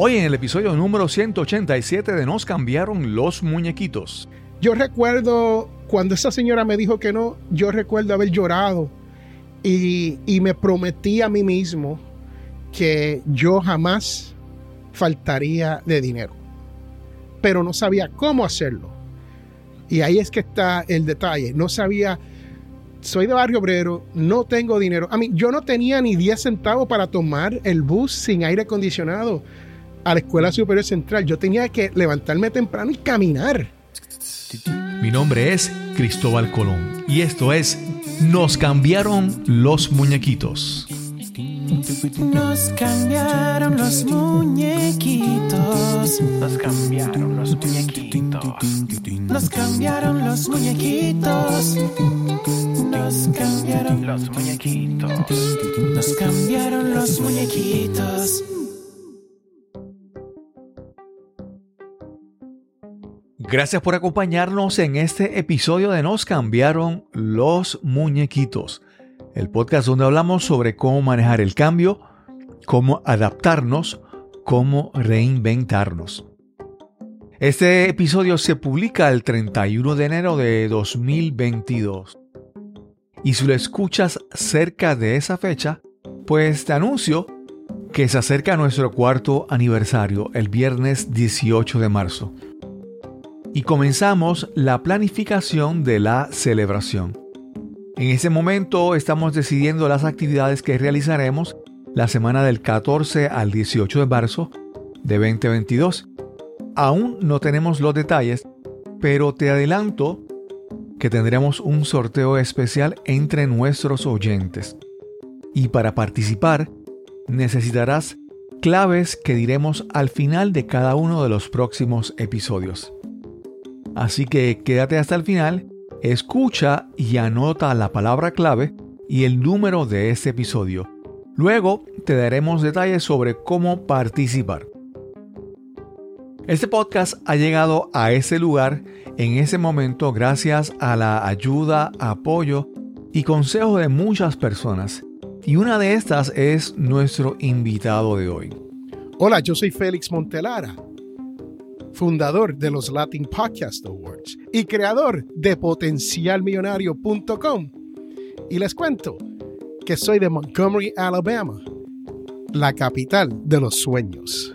Hoy en el episodio número 187 de Nos cambiaron los muñequitos. Yo recuerdo cuando esa señora me dijo que no, yo recuerdo haber llorado y, y me prometí a mí mismo que yo jamás faltaría de dinero, pero no sabía cómo hacerlo. Y ahí es que está el detalle. No sabía, soy de barrio obrero, no tengo dinero. A mí, yo no tenía ni 10 centavos para tomar el bus sin aire acondicionado a la Escuela Superior Central. Yo tenía que levantarme temprano y caminar. Mi nombre es Cristóbal Colón y esto es Nos cambiaron los muñequitos. Nos cambiaron los muñequitos. Nos cambiaron los muñequitos. Nos cambiaron los muñequitos. Nos cambiaron Los muñequitos. Nos cambiaron los muñequitos. Gracias por acompañarnos en este episodio de Nos cambiaron los muñequitos, el podcast donde hablamos sobre cómo manejar el cambio, cómo adaptarnos, cómo reinventarnos. Este episodio se publica el 31 de enero de 2022. Y si lo escuchas cerca de esa fecha, pues te anuncio que se acerca nuestro cuarto aniversario, el viernes 18 de marzo y comenzamos la planificación de la celebración. En ese momento estamos decidiendo las actividades que realizaremos la semana del 14 al 18 de marzo de 2022. Aún no tenemos los detalles, pero te adelanto que tendremos un sorteo especial entre nuestros oyentes. Y para participar necesitarás claves que diremos al final de cada uno de los próximos episodios. Así que quédate hasta el final, escucha y anota la palabra clave y el número de este episodio. Luego te daremos detalles sobre cómo participar. Este podcast ha llegado a ese lugar en ese momento gracias a la ayuda, apoyo y consejo de muchas personas. Y una de estas es nuestro invitado de hoy. Hola, yo soy Félix Montelara, fundador de los Latin Podcast Awards y creador de potencialmillonario.com. Y les cuento que soy de Montgomery, Alabama, la capital de los sueños.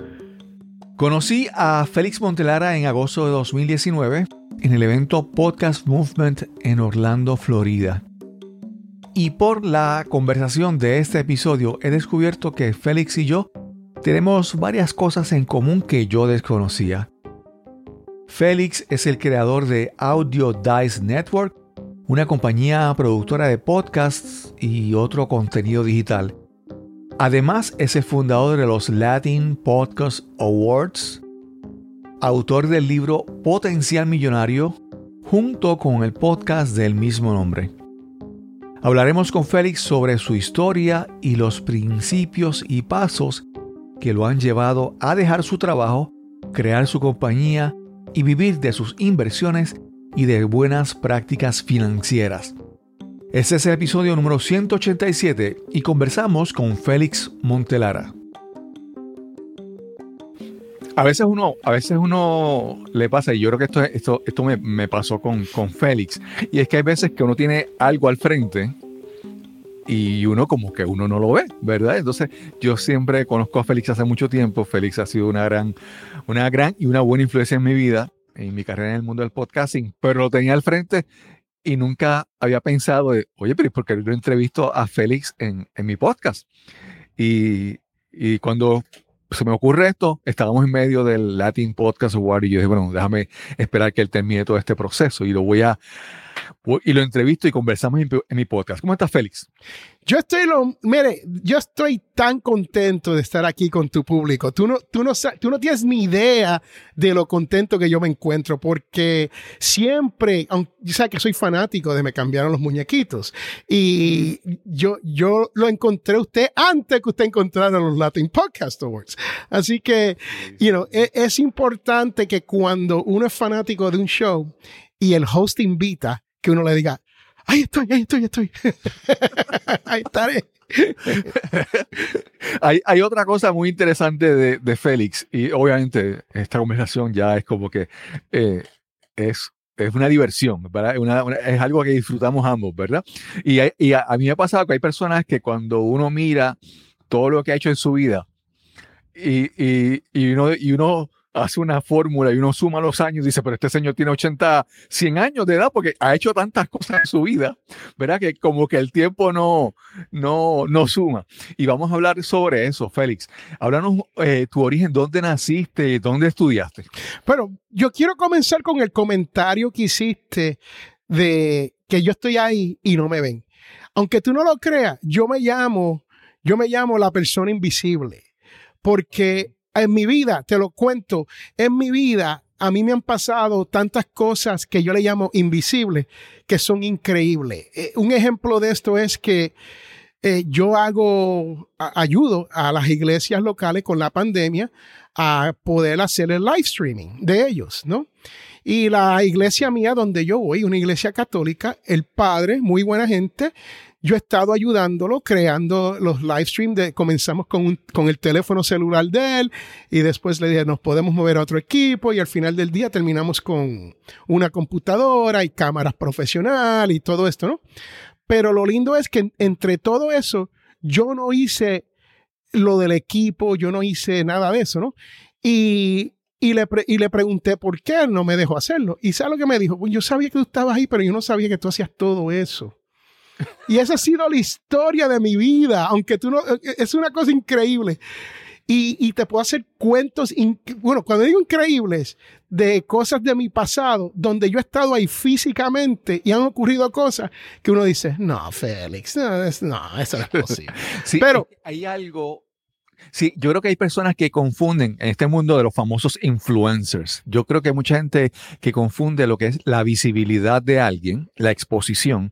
Conocí a Félix Montelara en agosto de 2019 en el evento Podcast Movement en Orlando, Florida. Y por la conversación de este episodio he descubierto que Félix y yo tenemos varias cosas en común que yo desconocía. Félix es el creador de Audio Dice Network, una compañía productora de podcasts y otro contenido digital. Además es el fundador de los Latin Podcast Awards, autor del libro Potencial Millonario, junto con el podcast del mismo nombre. Hablaremos con Félix sobre su historia y los principios y pasos que lo han llevado a dejar su trabajo, crear su compañía y vivir de sus inversiones y de buenas prácticas financieras. Este es el episodio número 187 y conversamos con Félix Montelara. A veces uno, a veces uno le pasa, y yo creo que esto, esto, esto me, me pasó con, con Félix, y es que hay veces que uno tiene algo al frente y uno como que uno no lo ve, ¿verdad? Entonces yo siempre conozco a Félix hace mucho tiempo, Félix ha sido una gran, una gran y una buena influencia en mi vida, en mi carrera en el mundo del podcasting, pero lo tenía al frente y nunca había pensado de, oye, pero ¿por qué yo entrevisto a Félix en, en mi podcast? Y, y cuando se me ocurre esto, estábamos en medio del Latin Podcast Award y yo dije, bueno, déjame esperar que él termine todo este proceso y lo voy a, y lo entrevisto y conversamos en, en mi podcast. ¿Cómo estás, Félix? Yo estoy, lo, mire, yo estoy tan contento de estar aquí con tu público. Tú no, tú, no, tú no tienes ni idea de lo contento que yo me encuentro porque siempre, aunque yo sé que soy fanático de Me cambiaron los muñequitos y yo, yo lo encontré usted antes que usted encontrara los Latin Podcast Awards. Así que, you know, es, es importante que cuando uno es fanático de un show y el host invita, que uno le diga, ahí estoy, ahí estoy, ahí estoy. ahí estaré. hay, hay otra cosa muy interesante de, de Félix, y obviamente esta conversación ya es como que eh, es, es una diversión, ¿verdad? Es algo que disfrutamos ambos, ¿verdad? Y, y a, a mí me ha pasado que hay personas que cuando uno mira todo lo que ha hecho en su vida y, y, y uno, y uno hace una fórmula y uno suma los años y dice, pero este señor tiene 80, 100 años de edad porque ha hecho tantas cosas en su vida, ¿verdad? Que como que el tiempo no, no, no suma. Y vamos a hablar sobre eso, Félix. Háblanos eh, tu origen, dónde naciste, dónde estudiaste. Bueno, yo quiero comenzar con el comentario que hiciste de que yo estoy ahí y no me ven. Aunque tú no lo creas, yo me llamo, yo me llamo la persona invisible, porque en mi vida, te lo cuento, en mi vida a mí me han pasado tantas cosas que yo le llamo invisibles, que son increíbles. Eh, un ejemplo de esto es que eh, yo hago, ayudo a las iglesias locales con la pandemia a poder hacer el live streaming de ellos, ¿no? Y la iglesia mía donde yo voy, una iglesia católica, el padre, muy buena gente, yo he estado ayudándolo, creando los live streams. Comenzamos con, un- con el teléfono celular de él y después le dije, nos podemos mover a otro equipo y al final del día terminamos con una computadora y cámaras profesionales y todo esto, ¿no? Pero lo lindo es que en- entre todo eso, yo no hice lo del equipo, yo no hice nada de eso, ¿no? Y, y, le, y le pregunté por qué él no me dejó hacerlo. Y ¿sabe lo que me dijo? Pues yo sabía que tú estabas ahí, pero yo no sabía que tú hacías todo eso. Y esa ha sido la historia de mi vida, aunque tú no, eh, es una cosa increíble. Y, y te puedo hacer cuentos, bueno, cuando digo increíbles, de cosas de mi pasado, donde yo he estado ahí físicamente y han ocurrido cosas que uno dice, no, Félix, no, es- no eso no es posible. Sí, Pero- hay algo. Sí, yo creo que hay personas que confunden en este mundo de los famosos influencers. Yo creo que hay mucha gente que confunde lo que es la visibilidad de alguien, la exposición,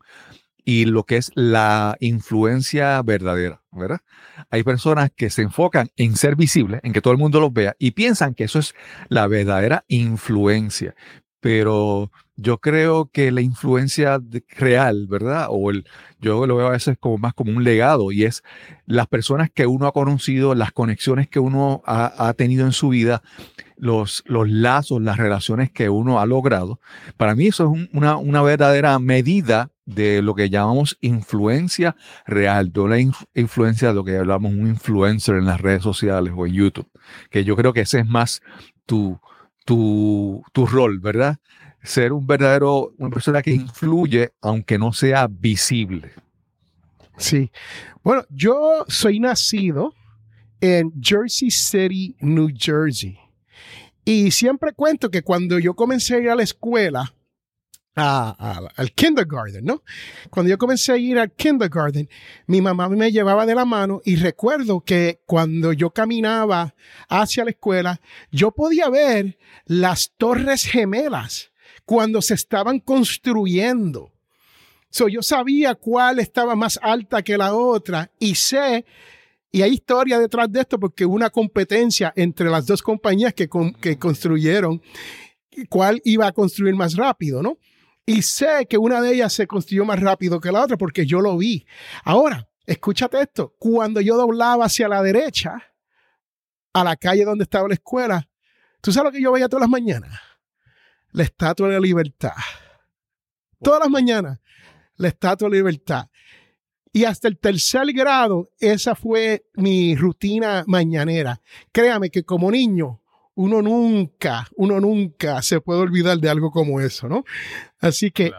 y lo que es la influencia verdadera, ¿verdad? Hay personas que se enfocan en ser visibles, en que todo el mundo los vea, y piensan que eso es la verdadera influencia. Pero yo creo que la influencia real, ¿verdad? O el, yo lo veo a veces como más como un legado y es las personas que uno ha conocido, las conexiones que uno ha, tenido en su vida, los, los lazos, las relaciones que uno ha logrado. Para mí eso es un- una, una verdadera medida de lo que llamamos influencia real, no la inf- influencia de lo que hablamos un influencer en las redes sociales o en YouTube, que yo creo que ese es más tu, tu, tu rol, ¿verdad? Ser un verdadero, una persona que influye aunque no sea visible. Sí. Bueno, yo soy nacido en Jersey City, New Jersey. Y siempre cuento que cuando yo comencé a ir a la escuela, a- al kindergarten, ¿no? Cuando yo comencé a ir al kindergarten, mi mamá me llevaba de la mano y recuerdo que cuando yo caminaba hacia la escuela, yo podía ver las torres gemelas cuando se estaban construyendo. So, yo sabía cuál estaba más alta que la otra y sé, y hay historia detrás de esto porque hubo una competencia entre las dos compañías que, que construyeron cuál iba a construir más rápido, ¿no? Y sé que una de ellas se construyó más rápido que la otra porque yo lo vi. Ahora, escúchate esto, cuando yo doblaba hacia la derecha, a la calle donde estaba la escuela, ¿tú sabes lo que yo veía todas las mañanas? La Estatua de la Libertad. Todas las mañanas la Estatua de la Libertad. Y hasta el tercer grado, esa fue mi rutina mañanera. Créame que como niño, uno nunca, uno nunca se puede olvidar de algo como eso, ¿no? Así que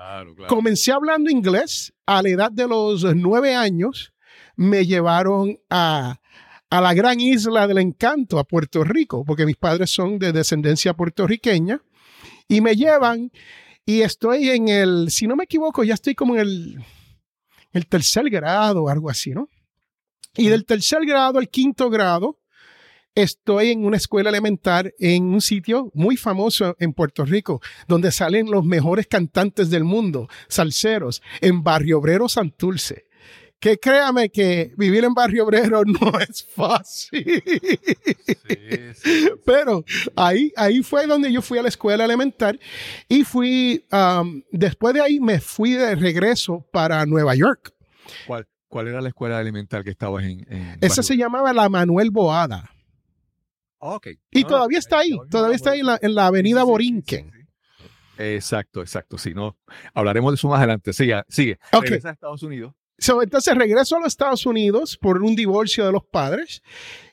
comencé hablando inglés a la edad de los nueve años. Me llevaron a, a la gran isla del encanto, a Puerto Rico, porque mis padres son de descendencia puertorriqueña. Y me llevan y estoy en el, si no me equivoco, ya estoy como en el, el tercer grado, algo así, ¿no? Y del tercer grado al quinto grado, estoy en una escuela elemental en un sitio muy famoso en Puerto Rico, donde salen los mejores cantantes del mundo, salseros, en Barrio Obrero Santurce. Que créame que vivir en Barrio Obrero no es fácil. Pero Pero ahí, ahí fue donde yo fui a la escuela elemental y fui, um, después de ahí me fui de regreso para Nueva York. ¿Cuál, cuál era la escuela elemental que estabas en? en Esa se llamaba la Manuel Boada. Ah, ok. Y No, todavía está ahí, todavía está ahí en la, en la avenida Sí, sí, sí, Borinquen. sí, sí. Exacto, exacto. Sí, no. Hablaremos de eso más adelante. Sigue, sigue. Ok. Regresa a Estados Unidos. So, entonces regreso a los Estados Unidos por un divorcio de los padres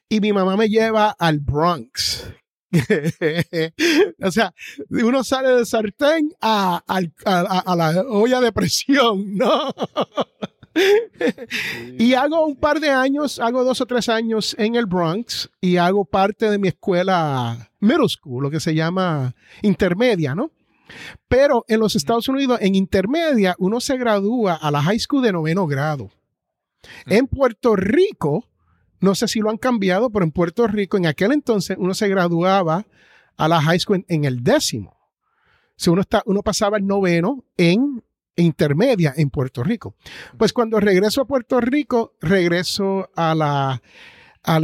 y mi mamá me lleva al Bronx. o sea, uno sale del sartén a, al- a- a- a la olla de presión, ¿no? y hago un par de años, hago dos o tres años en el Bronx y hago parte de mi escuela middle school, lo que se llama intermedia, ¿no? Pero en los Estados Unidos, en intermedia, uno se gradúa a la high school de noveno grado. En Puerto Rico, no sé si lo han cambiado, pero en Puerto Rico, en aquel entonces, uno se graduaba a la high school en, en el décimo. Si uno, está, uno pasaba el noveno en intermedia en Puerto Rico. Pues cuando regreso a Puerto Rico, regreso a la,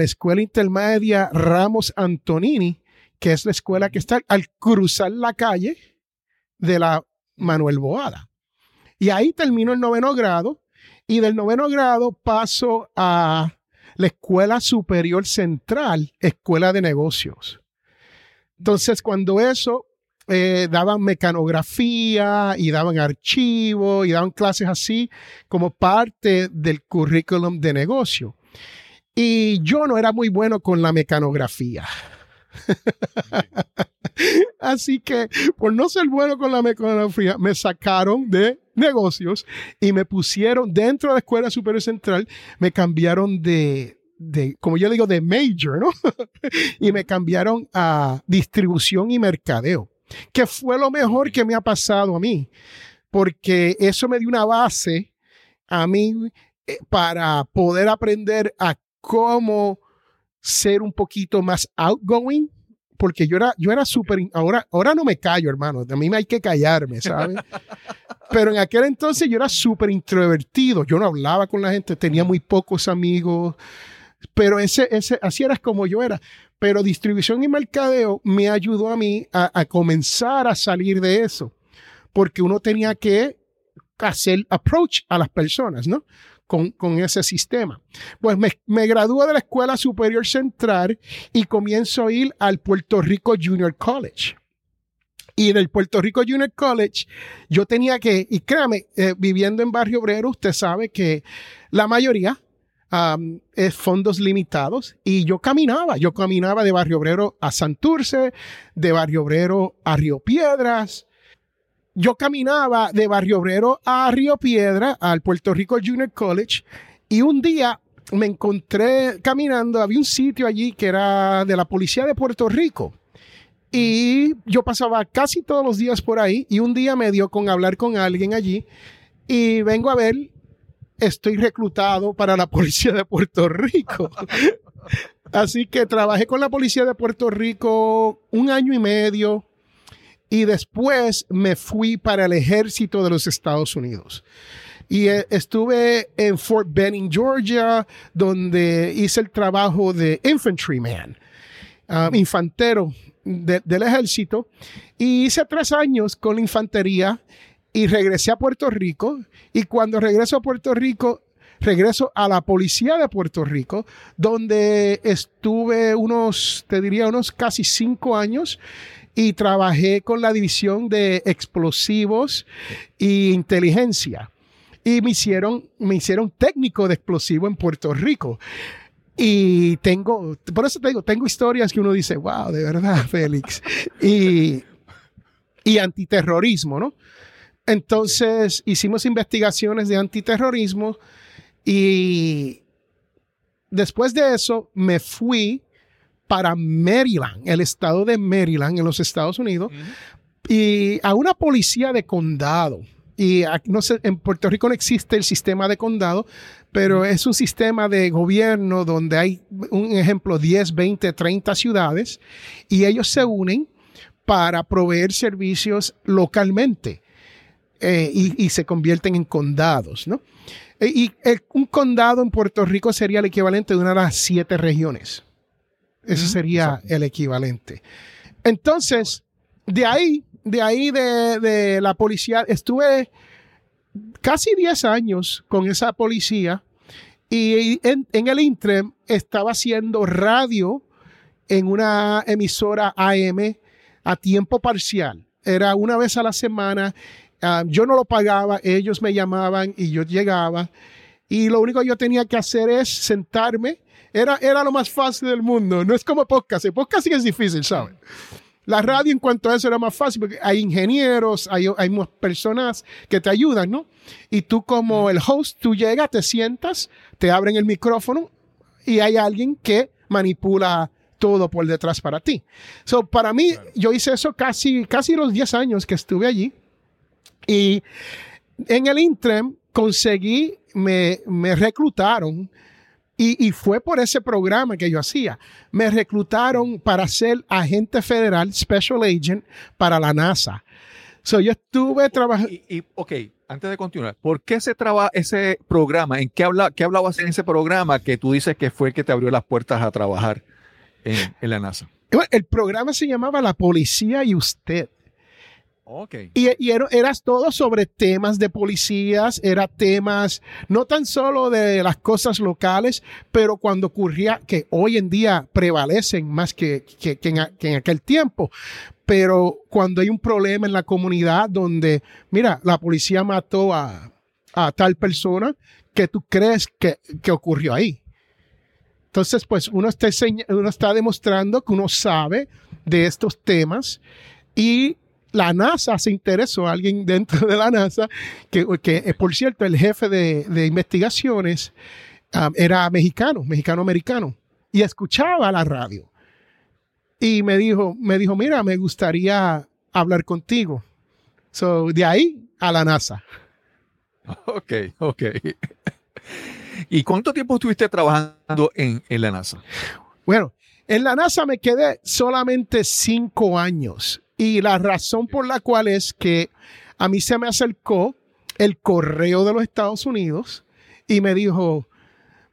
escuela intermedia Ramos Antonini, que es la escuela que está al cruzar la calle de la Manuel Boada. Y ahí termino el noveno grado y del noveno grado paso a la Escuela Superior Central, Escuela de Negocios. Entonces, cuando eso, eh, daban mecanografía y daban archivos y daban clases así como parte del currículum de negocio. Y yo no era muy bueno con la mecanografía. Así que por no ser bueno con la mecanografía, me sacaron de negocios y me pusieron dentro de la Escuela Superior Central, me cambiaron de, de como yo digo, de major, ¿no? y me cambiaron a distribución y mercadeo, que fue lo mejor que me ha pasado a mí, porque eso me dio una base a mí eh, para poder aprender a cómo ser un poquito más outgoing, porque yo era, yo era súper, ahora, ahora no me callo, hermano, a mí me hay que callarme, ¿sabes? Pero en aquel entonces yo era súper introvertido, yo no hablaba con la gente, tenía muy pocos amigos, pero ese, ese, así era como yo era. Pero distribución y mercadeo me ayudó a mí a, comenzar a salir de eso, porque uno tenía que hacer approach a las personas, ¿no? Con, con ese sistema. Pues me, me gradúo de la Escuela Superior Central y comienzo a ir al Puerto Rico Junior College. Y del Puerto Rico Junior College, yo tenía que, y créame, eh, viviendo en Barrio Obrero, usted sabe que la mayoría um, fondos limitados y yo caminaba, yo caminaba de Barrio Obrero a Santurce, de Barrio Obrero a Río Piedras, yo caminaba de Barrio Obrero a Río Piedra, al Puerto Rico Junior College, y un día me encontré caminando, había un sitio allí que era de la policía de Puerto Rico. Y yo pasaba casi todos los días por ahí y un día me dio con hablar con alguien allí y vengo a ver, estoy reclutado para la policía de Puerto Rico. Así que trabajé con la policía de Puerto Rico un año y medio y después me fui para el ejército de los Estados Unidos. Y eh, estuve en Fort Benning, Georgia, donde hice el trabajo de infantryman, um, infantero de- del ejército. Y hice tres años con la infantería y regresé a Puerto Rico. Y cuando regreso a Puerto Rico, regreso a la policía de Puerto Rico, donde estuve unos, te diría, unos casi cinco años y trabajé con la división de explosivos e inteligencia. Y me hicieron, me hicieron técnico de explosivo en Puerto Rico. Y tengo, por eso te digo, tengo historias que uno dice, wow, de verdad, Félix. Y, y antiterrorismo, ¿no? Entonces hicimos investigaciones de antiterrorismo y después de eso me fui para Maryland, el estado de Maryland en los Estados Unidos, y a una policía de condado. Y no sé, en Puerto Rico no existe el sistema de condado, pero es un sistema de gobierno donde hay, un ejemplo, 10, 20, 30 ciudades y ellos se unen para proveer servicios localmente eh, y, y se convierten en condados, ¿no? E- Y el- un condado en Puerto Rico sería el equivalente de una de las siete regiones. Ese sería el equivalente. Entonces, de ahí, de ahí de, de la policía, estuve casi 10 años con esa policía y en, en el interim estaba haciendo radio en una emisora AM a tiempo parcial. Era una vez a la semana. Ah, yo no lo pagaba, ellos me llamaban y yo llegaba. Y lo único que yo tenía que hacer es sentarme. Era, era lo más fácil del mundo. No es como podcast. El podcast sí es difícil, ¿sabes? La radio en cuanto a eso era más fácil porque hay ingenieros, hay, hay más personas que te ayudan, ¿no? Y tú como el host, tú llegas, te sientas, te abren el micrófono y hay alguien que manipula todo por detrás para ti. So, para mí, yo hice eso casi, casi los 10 años que estuve allí. Y en el interim conseguí, me, me reclutaron y, y fue por ese programa que yo hacía. Me reclutaron para ser agente federal, special agent para la NASA. So, yo estuve trabajando. Y, y, ok, antes de continuar, ¿por qué se traba ese programa? ¿En qué, habla, qué hablabas en ese programa que tú dices que fue el que te abrió las puertas a trabajar en, en la NASA? El programa se llamaba La Policía y Usted. Ok. Y, y era, eras todo sobre temas de policías, era temas no tan solo de las cosas locales, pero cuando ocurría, que hoy en día prevalecen más que, que, que en, que aquel tiempo, pero cuando hay un problema en la comunidad donde, mira, la policía mató a, tal persona, ¿qué tú crees que, que ocurrió ahí? Entonces, pues uno está demostrando que uno sabe de estos temas y la NASA se interesó, alguien dentro de la NASA, que, que eh, por cierto, el jefe de, de investigaciones um, era mexicano, mexicano-americano, y escuchaba la radio. Y me dijo, me dijo, mira, me gustaría hablar contigo. So, de ahí a la NASA. Ok, ok. ¿Y cuánto tiempo estuviste trabajando en, en la NASA? Bueno, en la NASA me quedé solamente cinco años. Y la razón por la cual es que a mí se me acercó el correo de los Estados Unidos y me dijo,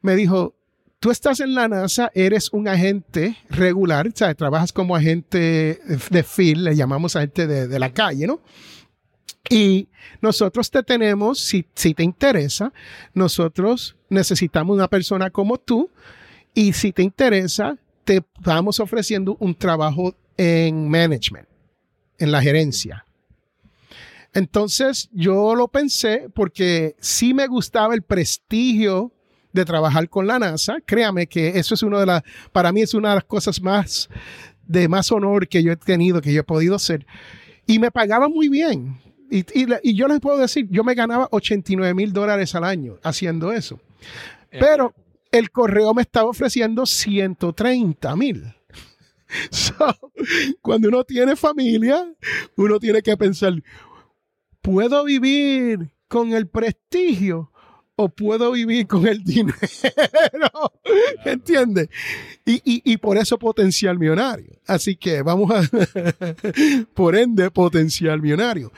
me dijo, tú estás en la NASA, eres un agente regular, o sea, trabajas como agente de field, le llamamos agente de, de la calle, ¿no? Y nosotros te tenemos, si, si te interesa, nosotros necesitamos una persona como tú y si te interesa, te estamos ofreciendo un trabajo en management, en la gerencia. Entonces yo lo pensé porque sí me gustaba el prestigio de trabajar con la NASA. Créame que eso es una de las, para mí es una de las cosas más de más honor que yo he tenido, que yo he podido hacer. Y me pagaba muy bien. Y, y, y yo les puedo decir, yo me ganaba 89 mil dólares al año haciendo eso. Pero el correo me estaba ofreciendo 130 mil. So, cuando uno tiene familia, uno tiene que pensar, ¿puedo vivir con el prestigio o puedo vivir con el dinero? ¿Entiendes? Y, y, y por eso potencial millonario. Así que vamos a, por ende, potencial millonario.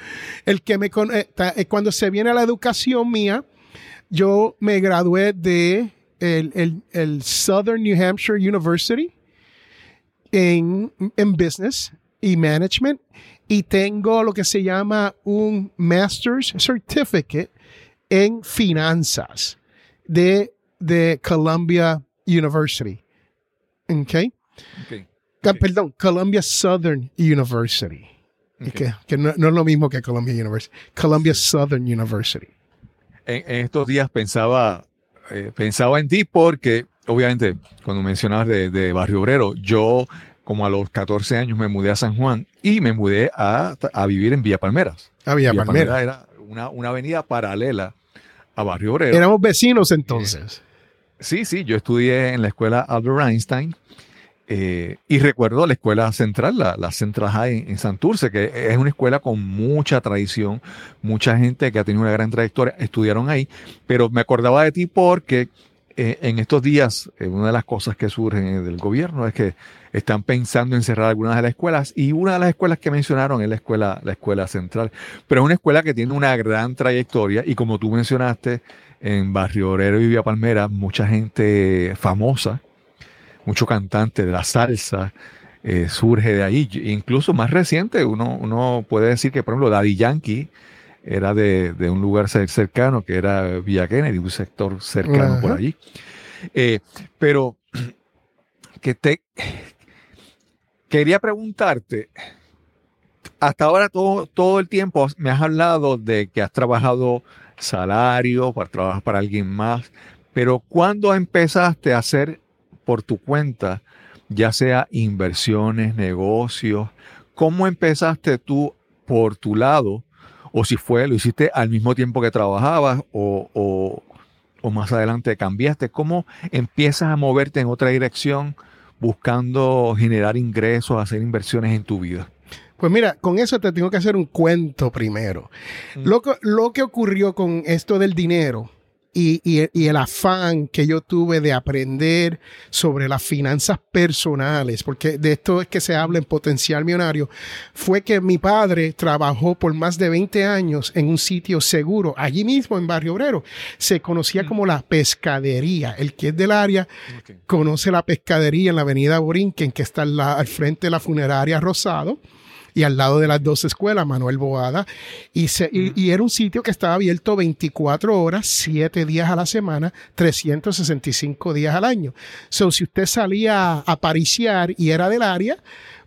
El que me conecta, eh, cuando se viene a la educación mía, yo me gradué de el, el, el Southern New Hampshire University en, en Business y Management y tengo lo que se llama un Master's Certificate en Finanzas de, de Columbia University. ¿Ok? Ok, Ah, Perdón, Columbia Southern University. ok. Que, que no, no es lo mismo que Columbia University. Columbia Southern University. En, en estos días pensaba, eh, pensaba en ti porque, obviamente, cuando mencionabas de, de Barrio Obrero, yo como a los 14 años me mudé a San Juan y me mudé a, a vivir en Villa Palmeras. Había Villa Palmera. era una, una avenida paralela a Barrio Obrero. Éramos vecinos entonces. Sí, sí, yo estudié en la escuela Albert Einstein eh, y recuerdo la escuela central, la, la Central High en, en Santurce, que es una escuela con mucha tradición, mucha gente que ha tenido una gran trayectoria, estudiaron ahí, pero me acordaba de ti porque eh, en estos días eh, una de las cosas que surgen eh, del gobierno es que están pensando en cerrar algunas de las escuelas y una de las escuelas que mencionaron es la escuela, la escuela central, pero es una escuela que tiene una gran trayectoria y como tú mencionaste, en Barrio Obrero y Villa Palmera, mucha gente famosa mucho cantante de la salsa surge de ahí. Incluso más reciente, uno, uno puede decir que, por ejemplo, Daddy Yankee era de, de un lugar cer- cercano, que era Villa Kennedy, un sector cercano por allí. Eh, pero que te quería preguntarte, hasta ahora todo, todo el tiempo me has hablado de que has trabajado salario para trabajar para alguien más, pero ¿cuándo empezaste a hacer por tu cuenta, ya sea inversiones, negocios? ¿Cómo empezaste tú por tu lado? O si fue, lo hiciste al mismo tiempo que trabajabas o, o- o más adelante cambiaste. ¿Cómo empiezas a moverte en otra dirección buscando generar ingresos, hacer inversiones en tu vida? Pues mira, con eso te tengo que hacer un cuento primero. Mm. Lo, que, lo que ocurrió con esto del dinero y, y- y el afán que yo tuve de aprender sobre las finanzas personales, porque de esto es que se habla en potencial millonario, fue que mi padre trabajó por más de 20 años en un sitio seguro, allí mismo en Barrio Obrero. Se conocía como la pescadería. El que es del área conoce la pescadería en la avenida Borinquen, que está la- al frente de la funeraria Rosado y al lado de las dos escuelas, Manuel Boada. Y, se- y- y era un sitio que estaba abierto 24 horas, 7 días a la semana, 365 días al año. So, si usted salía a pariciar y era del área,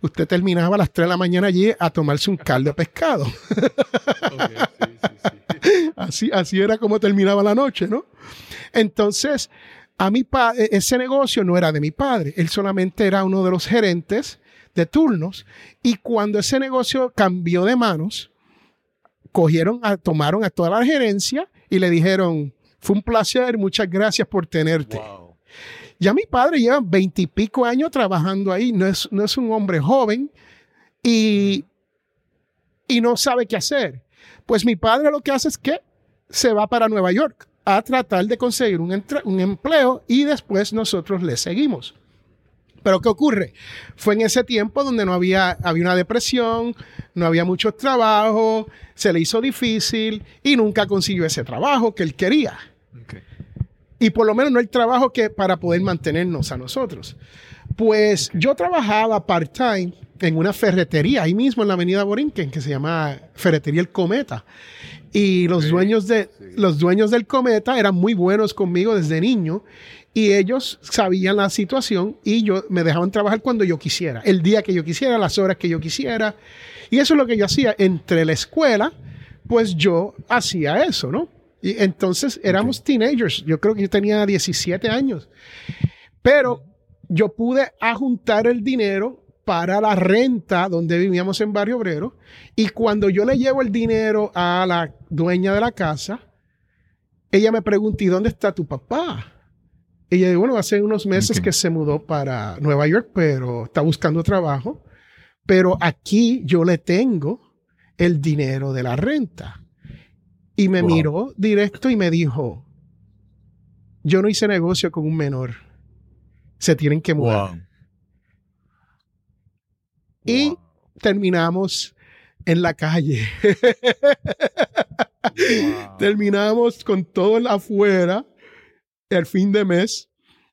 usted terminaba a las 3 de la mañana allí a tomarse un caldo de pescado. Así, así era como terminaba la noche, ¿no? Entonces, a mi padre, ese negocio no era de mi padre, él solamente era uno de los gerentes de turnos. Y cuando ese negocio cambió de manos, cogieron, a, tomaron a toda la gerencia y le dijeron, fue un placer, muchas gracias por tenerte. Ya mi padre lleva veintipico años trabajando ahí, no es, no es un hombre joven y, y no sabe qué hacer. Pues mi padre lo que hace es que se va para Nueva York a tratar de conseguir un, un empleo y después nosotros le seguimos. Pero ¿qué ocurre? Fue en ese tiempo donde no había, había una depresión, no había mucho trabajo, se le hizo difícil y nunca consiguió ese trabajo que él quería. Y por lo menos no el trabajo que para poder mantenernos a nosotros. Pues yo trabajaba part-time en una ferretería ahí mismo en la avenida Borinquen que se llama Ferretería El Cometa. Y los, dueños de, los dueños del Cometa eran muy buenos conmigo desde niño y ellos sabían la situación y yo me dejaban trabajar cuando yo quisiera, el día que yo quisiera, las horas que yo quisiera. Y eso es lo que yo hacía entre la escuela, pues yo hacía eso, ¿no? Y entonces éramos teenagers, yo creo que yo tenía 17 años, pero yo pude ajuntar el dinero para la renta donde vivíamos en Barrio Obrero y cuando yo le llevo el dinero a la dueña de la casa, ella me pregunta, ¿y dónde está tu papá? Y ella bueno, hace unos meses que se mudó para Nueva York, pero está buscando trabajo. Pero aquí yo le tengo el dinero de la renta. Y me Wow. miró directo y me dijo, yo no hice negocio con un menor. Se tienen que mudar. Wow. Y Wow. terminamos en la calle. Terminamos con todo el afuera el fin de mes.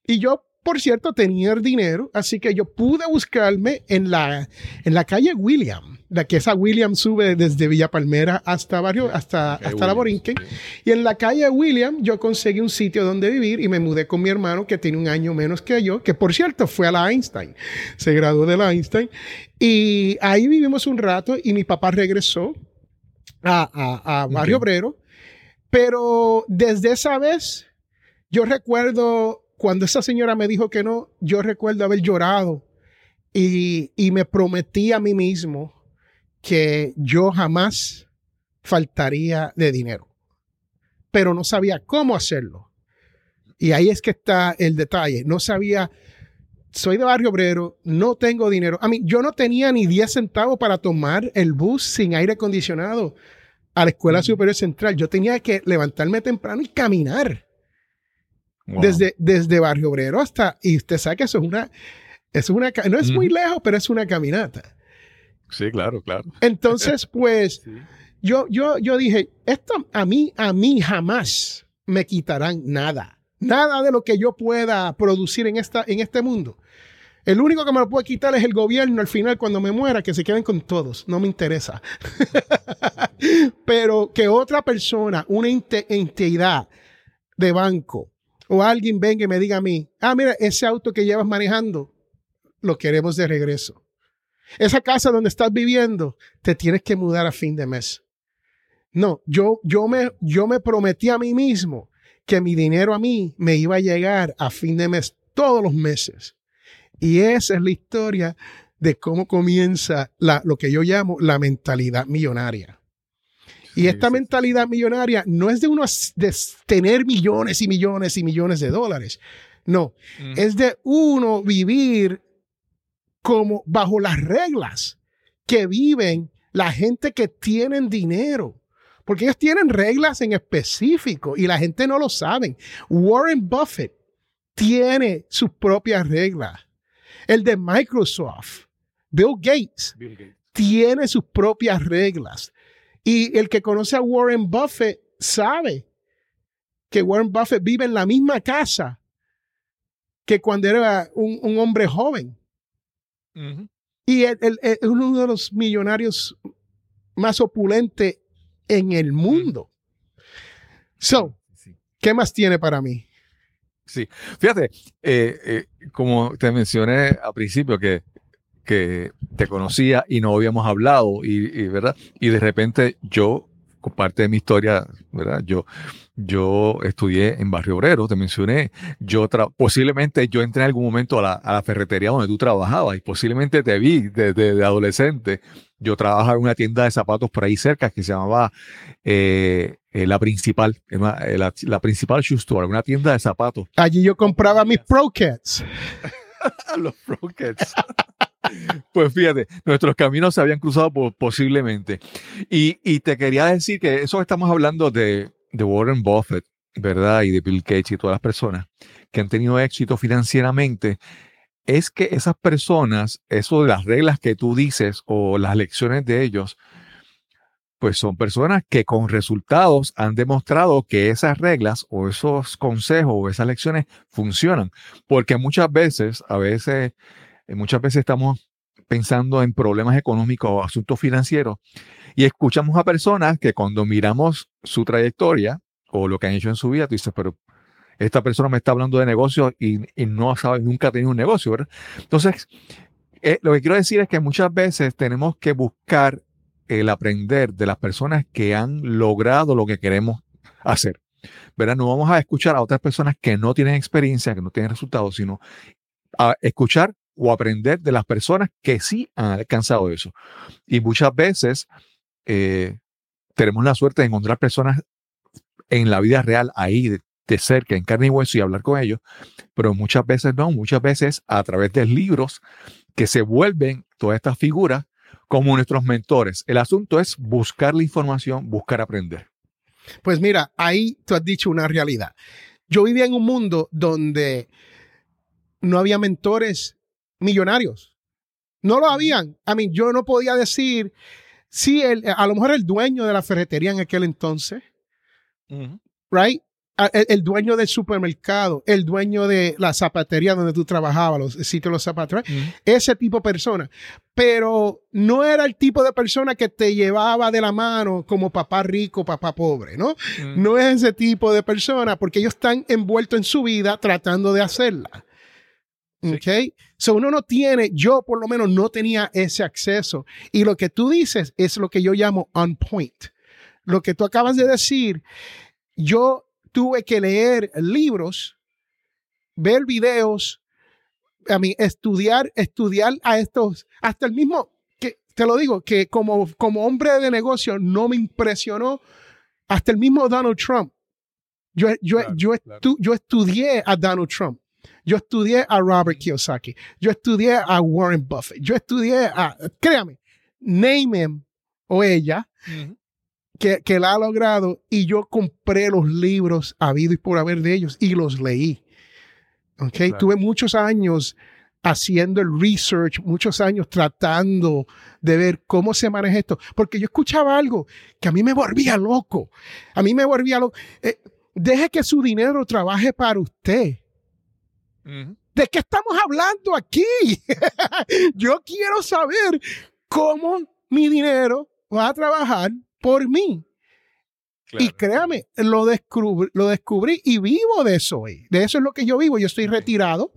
Y yo, por cierto, tenía el dinero, así que yo pude buscarme en la, en la calle William, la que esa William sube desde Villa Palmera hasta barrio, hasta, hasta la Borinquen. Y en la calle William yo conseguí un sitio donde vivir y me mudé con mi hermano que tiene un año menos que yo, que por cierto fue a la Einstein, se graduó de la Einstein. Y ahí vivimos un rato y mi papá regresó a, a- a Barrio. Obrero. Pero desde esa vez, yo recuerdo cuando esa señora me dijo que no, yo recuerdo haber llorado y, y me prometí a mí mismo que yo jamás faltaría de dinero, pero no sabía cómo hacerlo. Y ahí es que está el detalle. No sabía, soy de barrio obrero, no tengo dinero. A mí, yo no tenía ni 10 centavos para tomar el bus sin aire acondicionado a la Escuela Superior Central. Yo tenía que levantarme temprano y caminar Wow. desde, desde barrio obrero hasta, y usted sabe que eso es una, es una, no es muy lejos, pero es una caminata. Sí, claro, claro. Entonces, pues, Sí. yo, yo, yo dije, esto a mí, a mí jamás me quitarán nada. Nada de lo que yo pueda producir en, esta, en este mundo. El único que me lo puede quitar es el gobierno al final cuando me muera, que se queden con todos. No me interesa. Pero que otra persona, una entidad de banco o alguien venga y me diga a mí, ah, mira, ese auto que llevas manejando, lo queremos de regreso. Esa casa donde estás viviendo, te tienes que mudar a fin de mes. No, yo, yo, me, yo me prometí a mí mismo que mi dinero a mí me iba a llegar a fin de mes todos los meses. Y esa es la historia de cómo comienza la, lo que yo llamo la mentalidad millonaria. Y esta mentalidad millonaria no es de uno de tener millones y millones y millones de dólares. No, es de uno vivir como bajo las reglas que viven la gente que tienen dinero. Porque ellos tienen reglas en específico y la gente no lo sabe. Warren Buffett tiene sus propias reglas. El de Microsoft, Bill Gates, tiene sus propias reglas. Y el que conoce a Warren Buffett sabe que Warren Buffett vive en la misma casa que cuando era un, un hombre joven. Y es uno de los millonarios más opulentes en el mundo. So. ¿qué más tiene para mí? Sí, fíjate, eh, eh, como te mencioné al principio que, que te conocía y no habíamos hablado y, y, verdad y de repente yo parte de mi historia, verdad, yo yo estudié en Barrio Obrero, te mencioné, yo posiblemente yo entré en algún momento a la, a la ferretería donde tú trabajabas y posiblemente te vi desde de adolescente. Yo trabajaba en una tienda de zapatos por ahí cerca que se llamaba eh, eh, la principal, una- eh, la, la principal shoe store, una tienda de zapatos. Allí yo compraba mis Pro Cats. los Rockets. Pues fíjate, nuestros caminos se habían cruzado po- posiblemente. Y, y te quería decir que eso estamos hablando de, de Warren Buffett, ¿verdad? Y de Bill Gates y todas las personas que han tenido éxito financieramente, es que esas personas, eso de las reglas que tú dices o las lecciones de ellos, pues son personas que con resultados han demostrado que esas reglas o esos consejos o esas lecciones funcionan. Porque muchas veces, a veces, eh, muchas veces estamos pensando en problemas económicos o asuntos financieros y escuchamos a personas que cuando miramos su trayectoria o lo que han hecho en su vida, tú dices, pero esta persona me está hablando de negocios y, no sabe, nunca ha un negocio, ¿verdad? Entonces, eh, lo que quiero decir es que muchas veces tenemos que buscar el aprender de las personas que han logrado lo que queremos hacer. ¿verdad? No vamos a escuchar a otras personas que no tienen experiencia, que no tienen resultados, sino a escuchar o aprender de las personas que sí han alcanzado eso. Y muchas veces eh, tenemos la suerte de encontrar personas en la vida real ahí de, de cerca, en carne y hueso y hablar con ellos, pero muchas veces no, muchas veces a través de libros que se vuelven todas estas figuras como nuestros mentores. El asunto es buscar la información, buscar aprender. Pues mira, ahí tú has dicho una realidad. Yo vivía en un mundo donde no había mentores millonarios. No lo habían. A mí, yo no podía decir, sí, el- a lo mejor el dueño de la ferretería en aquel entonces, right? El, el dueño del supermercado, el dueño de la zapatería donde tú trabajabas, los sitios de los zapatos, ese tipo de persona. Pero no era el tipo de persona que te llevaba de la mano como papá rico, papá pobre, ¿no? No es ese tipo de persona porque ellos están envueltos en su vida tratando de hacerla. Sí. ¿Ok? So uno no tiene, yo por lo menos no tenía ese acceso. Y lo que tú dices es lo que yo llamo on point. Lo que tú acabas de decir, yo tuve que leer libros, ver videos, a mí, estudiar, estudiar a estos, hasta el mismo, que te lo digo, que como, como hombre de negocio no me impresionó hasta el mismo Donald Trump. Yo, yo, Claro, yo, claro. estu- yo estudié a Donald Trump. Yo estudié a Robert Kiyosaki. Yo estudié a Warren Buffett. Yo estudié a, créame, name him o ella que, que la ha logrado y yo compré los libros habido y por haber de ellos y los leí. Ok, Claro. tuve muchos años haciendo el research, muchos años tratando de ver cómo se maneja esto, porque yo escuchaba algo que a mí me volvía loco. A mí me volvía loco. Eh, Deje que su dinero trabaje para usted. ¿De qué estamos hablando aquí? Yo quiero saber cómo mi dinero va a trabajar por mí. Y créame, lo descubrí, lo descubrí y vivo de eso hoy. De eso es lo que yo vivo. Yo estoy retirado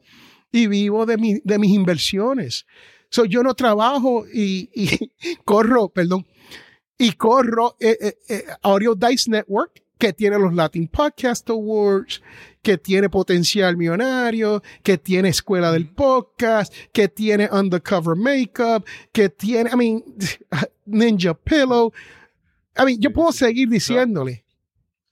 y vivo de, mi- de mis inversiones. So, yo no trabajo y, y corro, perdón, y corro eh, eh, eh, Audio Dice Network, que tiene los Latin Podcast Awards, que tiene Potencial Millonario, que tiene Escuela del Podcast, que tiene Undercover Makeup, que tiene, I mean, Ninja Pillow. I mean, yo puedo seguir diciéndole.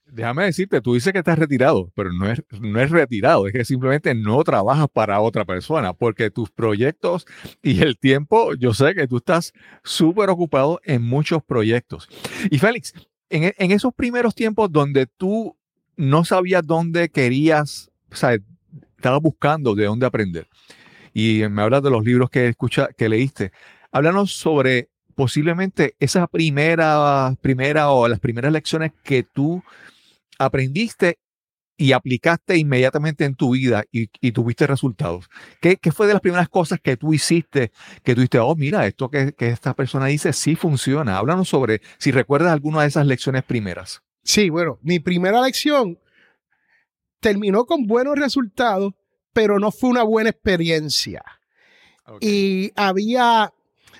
Déjame decirte, tú dices que estás retirado, pero no es, no es retirado, es que simplemente no trabajas para otra persona, porque tus proyectos y el tiempo, yo sé que tú estás súper ocupado en muchos proyectos. Y Félix, en, e- en esos primeros tiempos donde tú no sabías dónde querías, o sea, estabas buscando de dónde aprender, y me hablas de los libros que, escucha, que leíste, háblanos sobre posiblemente esa primera, primera o las primeras lecciones que tú aprendiste y aplicaste inmediatamente en tu vida y, y tuviste resultados? ¿Qué, qué fue de las primeras cosas que tú hiciste que tú dijiste, oh, mira, esto que, que esta persona dice sí funciona? Háblanos sobre si recuerdas alguna de esas lecciones primeras. Sí, bueno, mi primera lección terminó con buenos resultados, pero no fue una buena experiencia. Y había,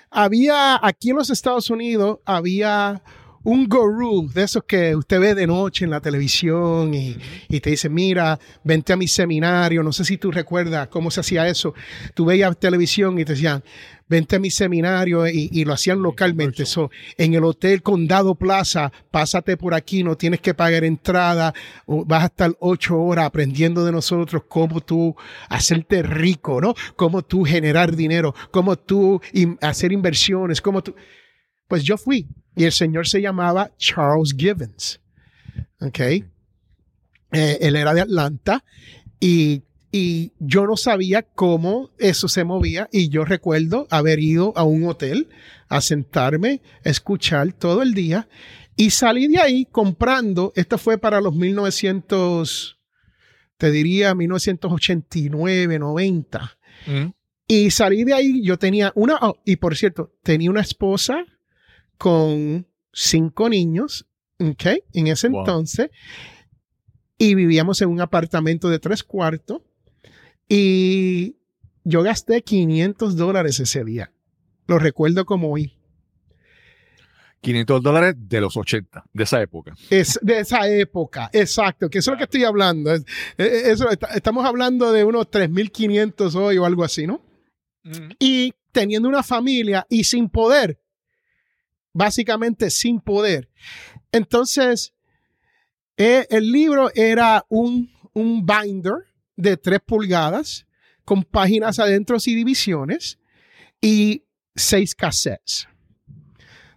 había, aquí en los Estados Unidos, había un gurú de esos que usted ve de noche en la televisión y, y te dice, mira, vente a mi seminario. No sé si tú recuerdas cómo se hacía eso. Tú veías televisión y te decían, vente a mi seminario y, y lo hacían localmente. So, en el Hotel Condado Plaza, pásate por aquí, no tienes que pagar entrada, vas a estar ocho horas aprendiendo de nosotros cómo tú hacerte rico, ¿no? Cómo tú generar dinero, cómo tú in- hacer inversiones, cómo tú... Pues yo fui y el señor se llamaba Charles Givens, ¿ok? Eh, él era de Atlanta y, y yo no sabía cómo eso se movía y yo recuerdo haber ido a un hotel a sentarme, a escuchar todo el día y salí de ahí comprando, esto fue para los 1900, te diría 1989, 90. Mm, Y salí de ahí, yo tenía una, oh, y por cierto, tenía una esposa con cinco niños, ¿ok? En ese Wow. entonces, y vivíamos en un apartamento de tres cuartos, y yo gasté 500 dólares ese día. Lo recuerdo como hoy. 500 dólares de los 80, de esa época. Es de esa época, exacto, que eso es lo que estoy hablando. Es- eh, eso, está- estamos hablando de unos 3.500 hoy o algo así, ¿no? y teniendo una familia y sin poder, básicamente sin poder. Entonces, eh, el libro era un, un binder de tres pulgadas con páginas adentro y divisiones y seis cassettes.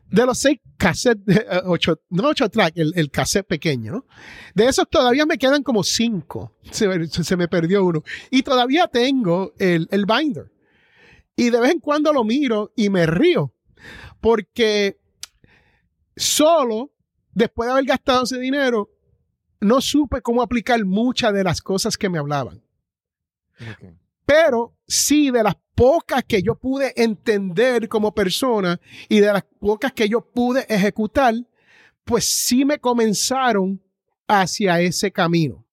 De los seis cassettes, eh, ocho, no ocho track, el, el cassette pequeño. De esos todavía me quedan como cinco. Se, se me perdió uno. Y todavía tengo el, el binder. Y de vez en cuando lo miro y me río. Porque solo después de haber gastado ese dinero, no supe cómo aplicar muchas de las cosas que me hablaban. Pero sí de las pocas que yo pude entender como persona y de las pocas que yo pude ejecutar, pues sí me comenzaron hacia ese camino.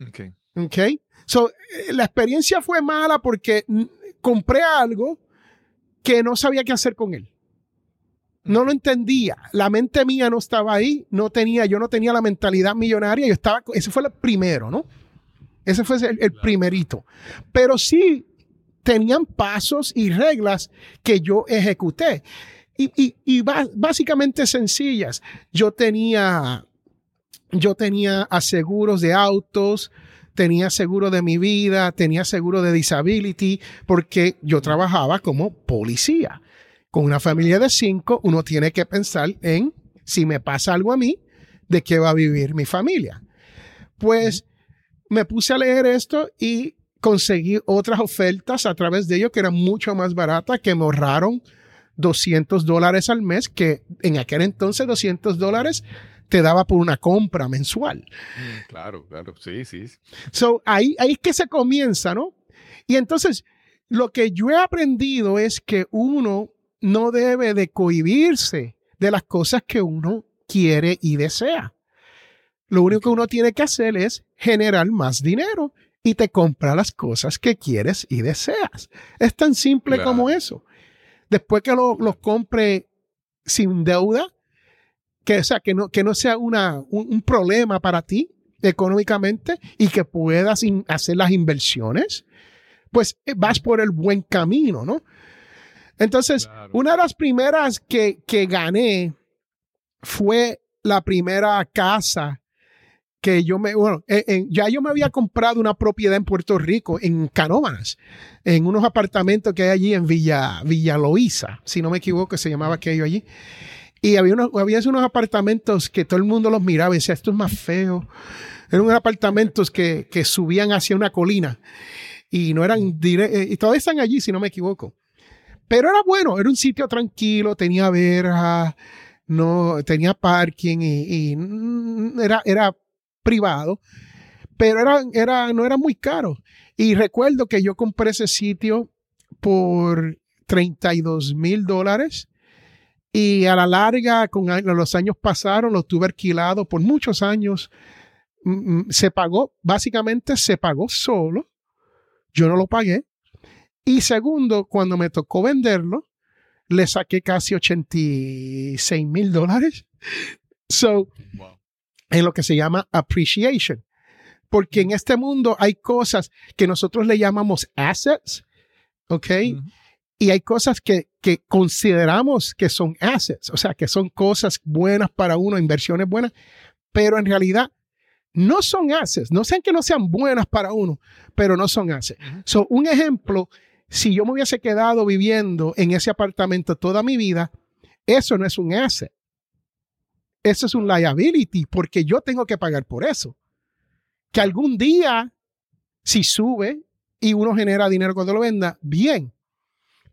Ok. ¿Ok? So, eh, la experiencia fue mala porque compré algo que no sabía qué hacer con él. No lo entendía. La mente mía no estaba ahí. No tenía, yo no tenía la mentalidad millonaria. Yo estaba, ese fue el primero, ¿no? Ese fue el, el primerito. Pero sí tenían pasos y reglas que yo ejecuté. Y, y- y básicamente sencillas. Yo tenía, yo tenía aseguros de autos, tenía seguro de mi vida, tenía seguro de disability, porque yo trabajaba como policía. Con una familia de cinco, uno tiene que pensar en si me pasa algo a mí, de qué va a vivir mi familia. Pues me puse a leer esto y conseguí otras ofertas a través de ello que eran mucho más baratas, que me ahorraron 200 dólares al mes, que en aquel entonces 200 dólares te daba por una compra mensual. Claro, claro, sí, sí. So, ahí, ahí es que se comienza, ¿no? Y entonces, lo que yo he aprendido es que uno no debe de cohibirse de las cosas que uno quiere y desea. Lo único que uno tiene que hacer es generar más dinero y te compra las cosas que quieres y deseas. Es tan simple Claro. como eso. Después que lo- los compre sin deuda, que, o sea, que, no, que no sea una, un, un problema para ti económicamente y que puedas in- hacer las inversiones, pues eh, vas por el buen camino, ¿no? Entonces, Claro. una de las primeras que, que gané fue la primera casa que yo me, bueno, eh, eh, ya yo me había comprado una propiedad en Puerto Rico, en Canóvanas, en unos apartamentos que hay allí en Villa, Villa Loíza, si no me equivoco, se llamaba aquello allí. Y había unos, había unos apartamentos que todo el mundo los miraba y decía, esto es más feo. Eran unos apartamentos que, que subían hacia una colina y no eran directos, y todavía están allí, si no me equivoco. Pero era bueno, era un sitio tranquilo, tenía verja, no tenía parking y, y, mm, era, era privado, pero era, era, no era muy caro. Y recuerdo que yo compré ese sitio por 32 mil dólares y a la larga, con los años pasaron, lo tuve alquilado por muchos años. Mm, mm, Se pagó, básicamente se pagó solo. Yo no lo pagué. Y segundo, cuando me tocó venderlo, le saqué casi 86 mil dólares. So, en lo que se llama appreciation. Porque en este mundo hay cosas que nosotros le llamamos assets, ¿ok? Ujú. Y hay cosas que, que consideramos que son assets, o sea, que son cosas buenas para uno, inversiones buenas, pero en realidad no son assets. No sean que no sean buenas para uno, pero no son assets. Ujú. So, un ejemplo, si yo me hubiese quedado viviendo en ese apartamento toda mi vida, eso no es un asset. Eso es un liability porque yo tengo que pagar por eso. Que algún día, si sube y uno genera dinero cuando lo venda, bien.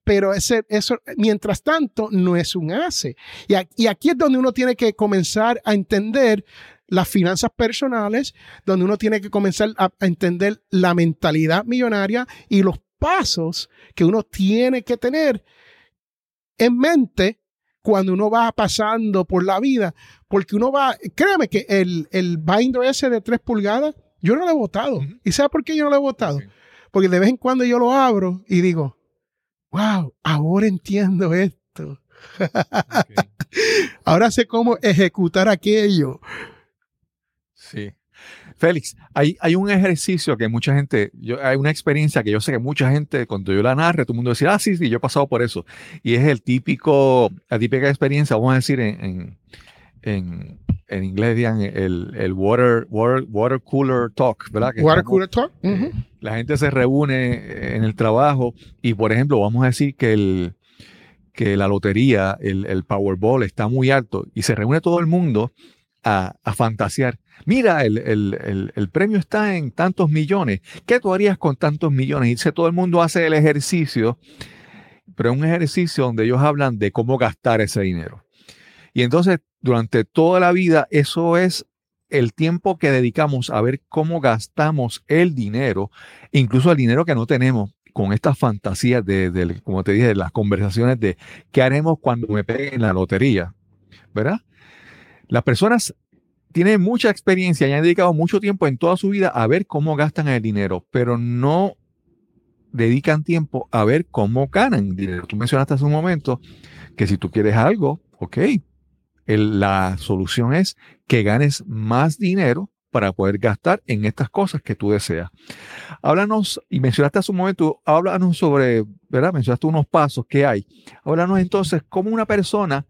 Pero ese, eso, mientras tanto, no es un asset. Y, aquí es donde uno tiene que comenzar a entender las finanzas personales, donde uno tiene que comenzar a, a entender la mentalidad millonaria y los pasos que uno tiene que tener en mente cuando uno va pasando por la vida. Porque uno va, créeme que el, el binder ese de 3 pulgadas, yo no lo he votado. ¿Y sabe por qué yo no lo he votado? Porque de vez en cuando yo lo abro y digo, wow, ahora entiendo esto. Ahora sé cómo ejecutar aquello. Sí. Félix, hay, hay un ejercicio que mucha gente, yo, hay una experiencia que yo sé que mucha gente, cuando yo la narre, todo el mundo decía, ah, sí, sí, yo he pasado por eso. Y es el típico, la típica experiencia, vamos a decir en, en, en, en inglés, digan, el, el water, water, water cooler talk, ¿verdad? Que Water estamos- cooler talk. eh, la gente se reúne en el trabajo y, por ejemplo, vamos a decir que el que la lotería, el, el Powerball está muy alto y se reúne todo el mundo a, fantasear. Mira, el, el- el- premio está en tantos millones. ¿Qué tú harías con tantos millones? Y dice, todo el mundo hace el ejercicio, pero es un ejercicio donde ellos hablan de cómo gastar ese dinero. Y entonces, durante toda la vida, eso es el tiempo que dedicamos a ver cómo gastamos el dinero, incluso el dinero que no tenemos, con estas fantasías de, de, como te dije, de las conversaciones de qué haremos cuando me peguen la lotería, ¿verdad? Las personas tienen mucha experiencia y han dedicado mucho tiempo en toda su vida a ver cómo gastan el dinero, pero no dedican tiempo a ver cómo ganan dinero. Tú mencionaste hace un momento que si tú quieres algo, ok, la solución es que ganes más dinero para poder gastar en estas cosas que tú deseas. Háblanos, y mencionaste hace un momento, háblanos sobre, ¿verdad? Mencionaste unos pasos que hay. Háblanos entonces cómo una persona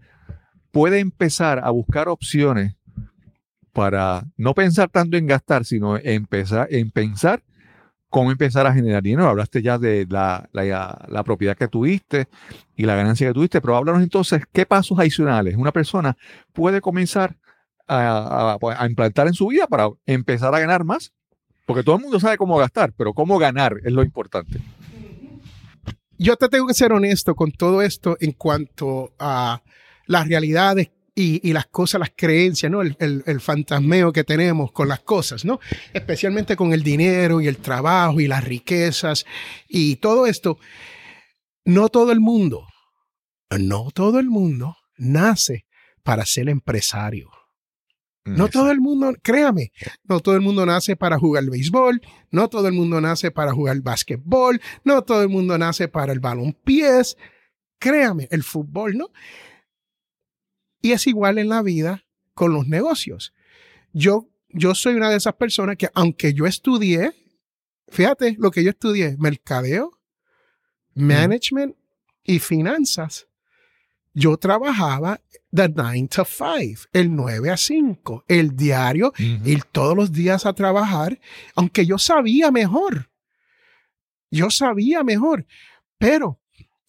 puede empezar a buscar opciones para no pensar tanto en gastar, sino empezar, en pensar cómo empezar a generar dinero. Hablaste ya de la, la- la propiedad que tuviste y la ganancia que tuviste, pero háblanos entonces qué pasos adicionales una persona puede comenzar a, a- a implantar en su vida para empezar a ganar más. Porque todo el mundo sabe cómo gastar, pero cómo ganar es lo importante. Yo te tengo que ser honesto con todo esto en cuanto a las realidades y, y las cosas, las creencias, ¿no? El, el- el fantasmeo que tenemos con las cosas, ¿no? Especialmente con el dinero y el trabajo y las riquezas y todo esto. No todo el mundo, no todo el mundo nace para ser empresario. No todo el mundo, créame, no todo el mundo nace para jugar béisbol, no todo el mundo nace para jugar básquetbol, no todo el mundo nace para el balonpiés, créame, el fútbol, ¿no? Y es igual en la vida con los negocios. Yo, yo soy una de esas personas que, aunque yo estudié, fíjate lo que yo estudié, mercadeo, management y finanzas, yo trabajaba de 9 to 5, el 9 a 5, el diario, Ujú. ir todos los días a trabajar, aunque yo sabía mejor. Yo sabía mejor. Pero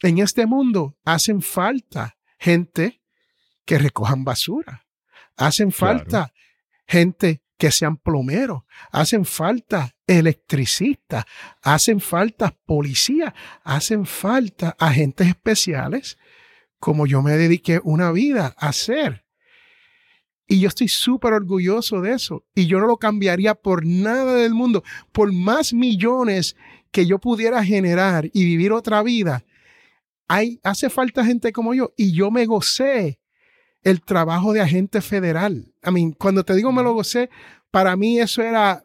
en este mundo hacen falta gente que recojan basura. Hacen Claro. falta gente que sean plomeros. Hacen falta electricistas. Hacen falta policías. Hacen falta agentes especiales como yo me dediqué una vida a hacer. Y yo estoy súper orgulloso de eso. Y yo no lo cambiaría por nada del mundo. Por más millones que yo pudiera generar y vivir otra vida, hay, hace falta gente como yo. Y yo me gocé el trabajo de agente federal. I mean, cuando te digo me lo gocé, para mí eso era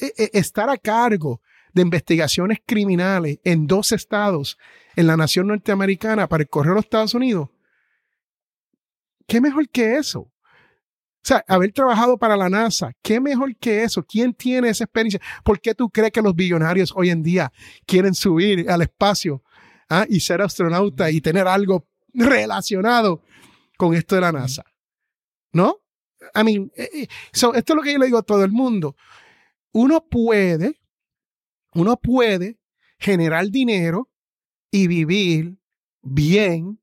eh, eh, estar a cargo de investigaciones criminales en dos estados en la nación norteamericana para el correo de los Estados Unidos. ¿Qué mejor que eso? O sea, haber trabajado para la NASA, ¿qué mejor que eso? ¿Quién tiene esa experiencia? ¿Por qué tú crees que los billonarios hoy en día quieren subir al espacio ah, y ser astronauta y tener algo relacionado con esto de la NASA? ¿No? I mean, eh, eh, so, esto es lo que yo le digo a todo el mundo. Uno puede, uno puede generar dinero y vivir bien,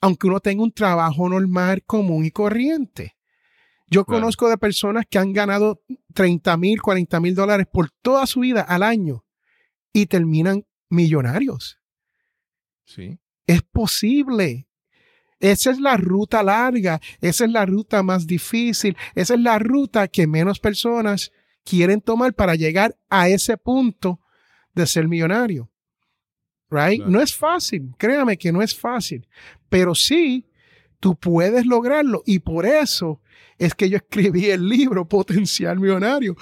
aunque uno tenga un trabajo normal, común y corriente. Yo conozco de personas que han ganado 30 mil, 40 mil dólares por toda su vida al año y terminan millonarios. Sí. Es posible. Esa es la ruta larga, esa es la ruta más difícil, esa es la ruta que menos personas quieren tomar para llegar a ese punto de ser millonario. Right? Claro. No es fácil, créame que no es fácil, pero sí, tú puedes lograrlo y por eso es que yo escribí el libro Potencial Millonario,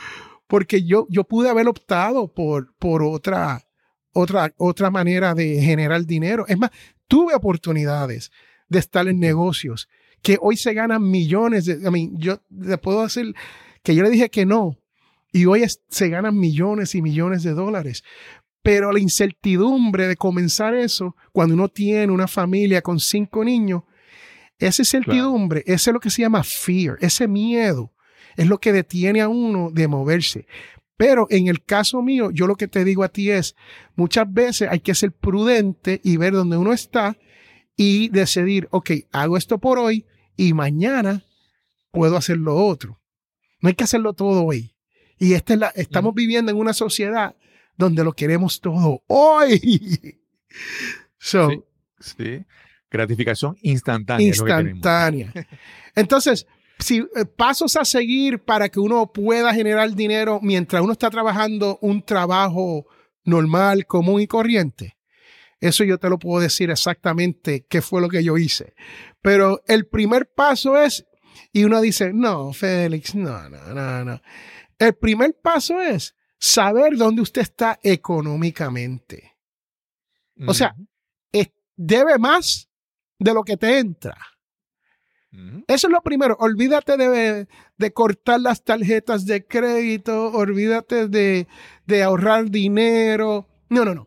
porque yo, yo pude haber optado por, por otra, otra, otra manera de generar dinero. Es más, tuve oportunidades de estar en negocios que hoy se ganan millones de, I mean, yo le puedo decir que yo le dije que no y hoy es- se ganan millones y millones de dólares. Pero la incertidumbre de comenzar eso cuando uno tiene una familia con cinco niños, esa incertidumbre, ese es lo que se llama fear, ese miedo es lo que detiene a uno de moverse. Pero en el caso mío, yo lo que te digo a ti es, muchas veces hay que ser prudente y ver dónde uno está y decidir, ok, hago esto por hoy y mañana puedo hacer lo otro. No hay que hacerlo todo hoy. Y esta es la, estamos viviendo en una sociedad donde lo queremos todo hoy. So, Sí. Sí. Gratificación instantánea. es lo que tenemos. instantánea. Entonces, si eh, pasos a seguir para que uno pueda generar dinero mientras uno está trabajando un trabajo normal, común y corriente. Eso yo te lo puedo decir exactamente qué fue lo que yo hice. Pero el primer paso es, y uno dice, no, Félix, no, no, no, no. El primer paso es saber dónde usted está económicamente. O sea. Es- debe más de lo que te entra. Eso es lo primero. Olvídate de, de cortar las tarjetas de crédito, olvídate de, de ahorrar dinero. No, no, no.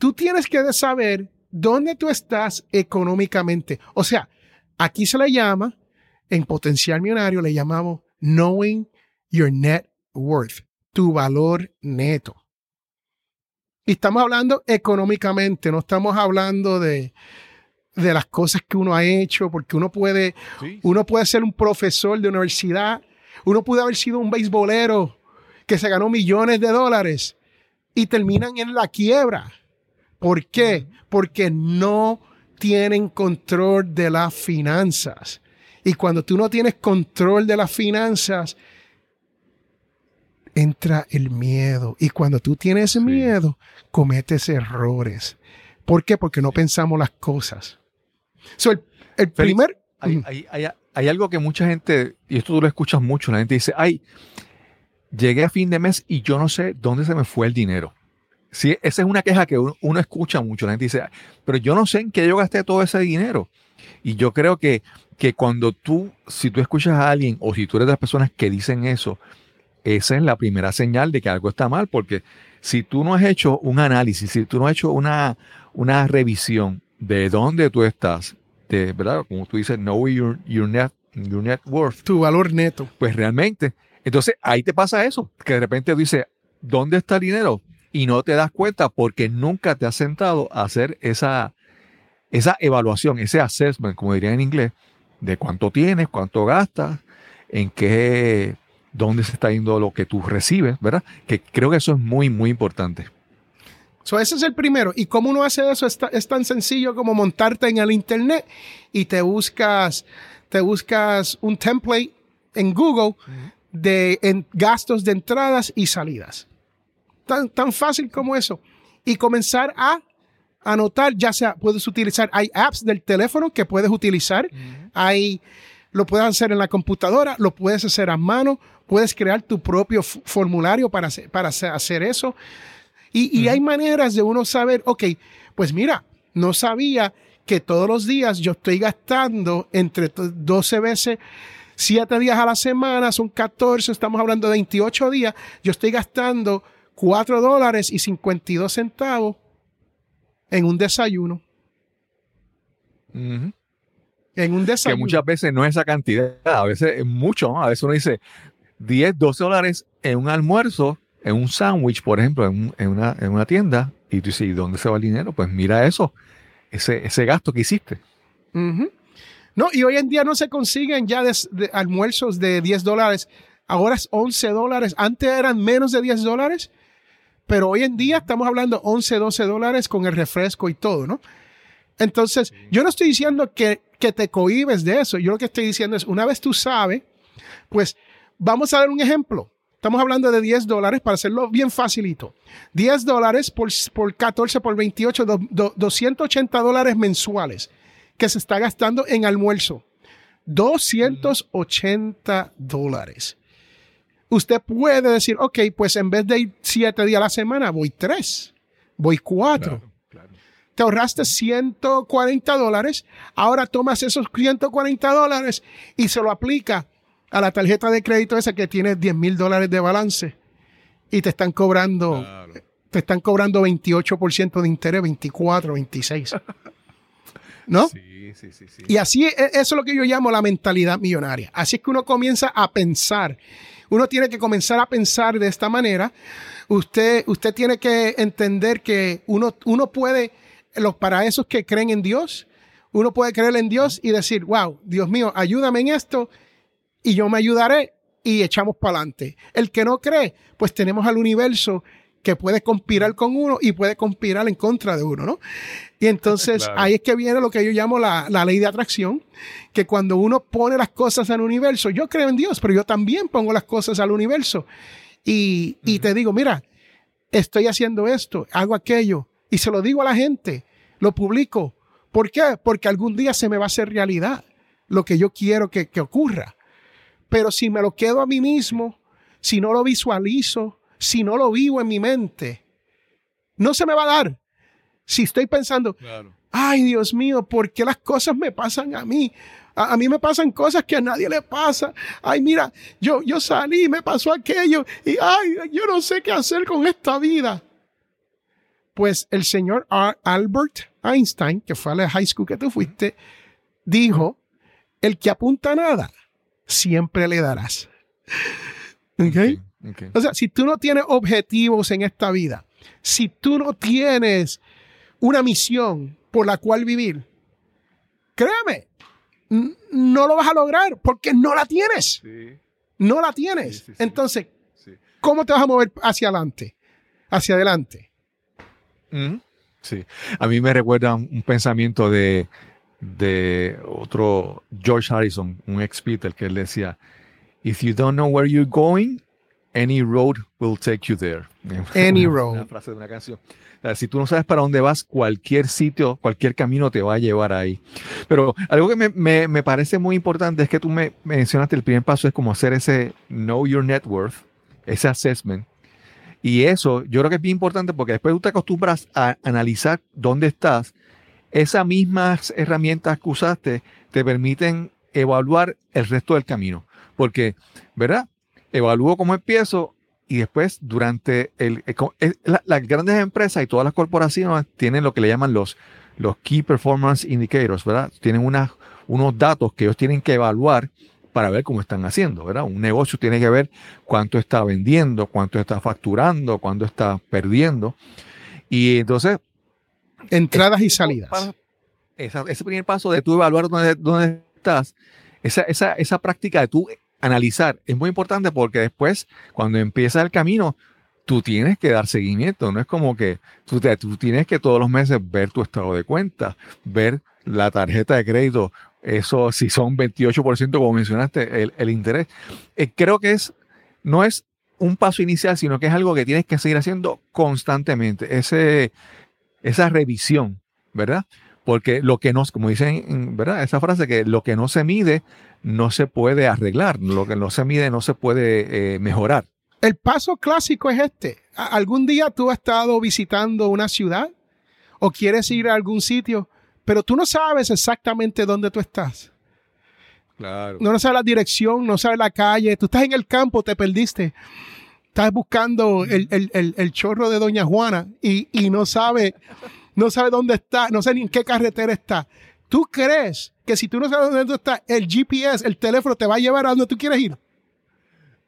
Tú tienes que saber dónde tú estás económicamente. O sea, aquí se le llama, en potencial millonario, le llamamos knowing your net worth, tu valor neto. Y estamos hablando económicamente, no estamos hablando de, de las cosas que uno ha hecho, porque uno puede, Sí. uno puede ser un profesor de universidad, uno puede haber sido un beisbolero que se ganó millones de dólares y terminan en la quiebra. ¿Por qué? Porque no tienen control de las finanzas. Y cuando tú no tienes control de las finanzas, entra el miedo. Y cuando tú tienes miedo, cometes errores. ¿Por qué? Porque no pensamos las cosas. So, el, primer... Hay, hay- hay- hay algo que mucha gente, y esto tú lo escuchas mucho, la gente dice, ay, llegué a fin de mes y yo no sé dónde se me fue el dinero. Sí, esa es una queja que uno, uno escucha mucho. La gente dice, pero yo no sé en qué yo gasté todo ese dinero. Y yo creo que, que cuando tú, si tú escuchas a alguien o si tú eres de las personas que dicen eso, esa es la primera señal de que algo está mal, porque si tú no has hecho un análisis, si tú no has hecho una, una revisión de dónde tú estás, de, ¿verdad? Como tú dices, know your, your, net, your net worth, Tu valor neto. pues realmente, entonces ahí te pasa eso, que de repente tú dices, ¿dónde está el dinero? Y no te das cuenta porque nunca te has sentado a hacer esa, esa evaluación, ese assessment, como dirían en inglés, de cuánto tienes, cuánto gastas, en qué, dónde se está yendo lo que tú recibes, ¿verdad? Que creo que eso es muy, muy importante. So, ese es el primero. ¿Y cómo uno hace eso? Es, es tan sencillo como montarte en el internet y te buscas, te buscas un template en Google de en gastos de entradas y salidas. Tan, tan fácil como eso. Y comenzar a anotar, ya sea, puedes utilizar, hay apps del teléfono que puedes utilizar, hay, lo puedes hacer en la computadora, lo puedes hacer a mano, puedes crear tu propio formulario para hacer, para hacer- eso. Y, y hay maneras de uno saber, ok, pues mira, no sabía que todos los días yo estoy gastando entre to- 12 veces, 7 días a la semana, son 14, estamos hablando de 28 días, yo estoy gastando 4 dólares y 52 centavos en un desayuno. En un Que desayuno. muchas veces no es esa cantidad, a veces es mucho, ¿no? A veces uno dice 10, 12 dólares en un almuerzo, en un sándwich, por ejemplo, en, un- en una, en una tienda, y tú dices, ¿y dónde se va el dinero? Pues mira eso, ese, ese gasto que hiciste. No, y hoy en día no se consiguen ya des- de almuerzos de 10 dólares. Ahora es 11 dólares. Antes eran menos de 10 dólares, pero hoy en día estamos hablando 11, 12 dólares con el refresco y todo, ¿no? Entonces, yo no estoy diciendo que, que te cohibes de eso. Yo lo que estoy diciendo es, una vez tú sabes, pues vamos a dar un ejemplo. Estamos hablando de 10 dólares para hacerlo bien facilito. 10 dólares por, por 14 por 28, do- do- 280 dólares mensuales que se está gastando en almuerzo. 280 dólares. Usted puede decir, ok, pues en vez de ir 7 días a la semana, voy 3, voy 4. Te ahorraste 140 dólares. Ahora tomas esos 140 dólares y se lo aplica a la tarjeta de crédito esa que tiene 10 mil dólares de balance y te están cobrando, te están cobrando 28% de interés, 24, 26. ¿No? Sí, sí, sí, sí. Y así, e- eso es lo que yo llamo la mentalidad millonaria. Así es que uno comienza a pensar. Uno tiene que comenzar a pensar de esta manera. Usted, usted tiene que entender que uno, uno puede, los, para esos que creen en Dios, uno puede creer en Dios y decir, wow, Dios mío, ayúdame en esto y yo me ayudaré y echamos para adelante. El que no cree, pues tenemos al universo que puede conspirar con uno y puede conspirar en contra de uno, ¿no? Y entonces Claro. ahí es que viene lo que yo llamo la, la ley de atracción, que cuando uno pone las cosas al universo, yo creo en Dios, pero yo también pongo las cosas al universo. Y, y te digo, mira, estoy haciendo esto, hago aquello, y se lo digo a la gente, lo publico. ¿Por qué? Porque algún día se me va a hacer realidad lo que yo quiero que, que ocurra. Pero si me lo quedo a mí mismo, si no lo visualizo, si no lo vivo en mi mente, no se me va a dar. Si estoy pensando, ay Dios mío, ¿por qué las cosas me pasan a mí? A, a mí me pasan cosas que a nadie le pasa. Ay, mira, yo, yo salí, me pasó aquello y ay, yo no sé qué hacer con esta vida. Pues el señor Albert Einstein, que fue a la high school que tú fuiste, dijo, el que apunta a nada, siempre le darás. O sea, si tú no tienes objetivos en esta vida, si tú no tienes una misión por la cual vivir, créame, no lo vas a lograr porque no la tienes. Sí, No la tienes. Sí, sí, sí. Entonces. ¿cómo te vas a mover hacia adelante? Hacia adelante. Ujú. Sí. A mí me recuerda un pensamiento de, de otro George Harrison, un ex Beatle, que él decía, If you don't know where you're going, any road will take you there. Any Una- road. Una frase de una canción. O sea, si tú no sabes para dónde vas, cualquier sitio, cualquier camino te va a llevar ahí. Pero algo que me, me- me parece muy importante es que tú me mencionaste, el primer paso es como hacer ese Know Your Net Worth, ese assessment. Y eso yo creo que es bien importante porque después tú te acostumbras a analizar dónde estás. Esas mismas herramientas que usaste te permiten evaluar el resto del camino. Porque, ¿verdad? Evalúo cómo empiezo y después durante el... la- las grandes empresas y todas las corporaciones tienen lo que le llaman los, los Key Performance Indicators, ¿verdad? Tienen unas, unos datos que ellos tienen que evaluar para ver cómo están haciendo, ¿verdad? Un negocio tiene que ver cuánto está vendiendo, cuánto está facturando, cuánto está perdiendo. Y entonces Entradas y salidas. paso- esa- ese primer paso de tú evaluar dónde, dónde estás, esa, esa, esa práctica de tú analizar es muy importante porque después, cuando empieza el camino, tú tienes que dar seguimiento. No es como que tú, te- tú tienes que todos los meses ver tu estado de cuenta, ver la tarjeta de crédito, eso si son 28%, como mencionaste, el, el interés. Eh, creo que es, no es un paso inicial, sino que es algo que tienes que seguir haciendo constantemente. Ese, esa revisión, ¿verdad? Porque lo que no, como dicen, ¿verdad? Esa frase que lo que no se mide no se puede arreglar, lo que no se mide no se puede eh, mejorar. El paso clásico es este. ¿Algún día tú has estado visitando una ciudad o quieres ir a algún sitio, pero tú no sabes exactamente dónde tú estás? Claro. No, no sabes la dirección, no sabes la calle, tú estás en el campo, te perdiste. Estás buscando el, el- el- el chorro de Doña Juana y, y no sabe, no sabe dónde está, no sé ni en qué carretera está. ¿Tú crees que si tú no sabes dónde tú estás, el GPS, el teléfono te va a llevar a donde tú quieres ir?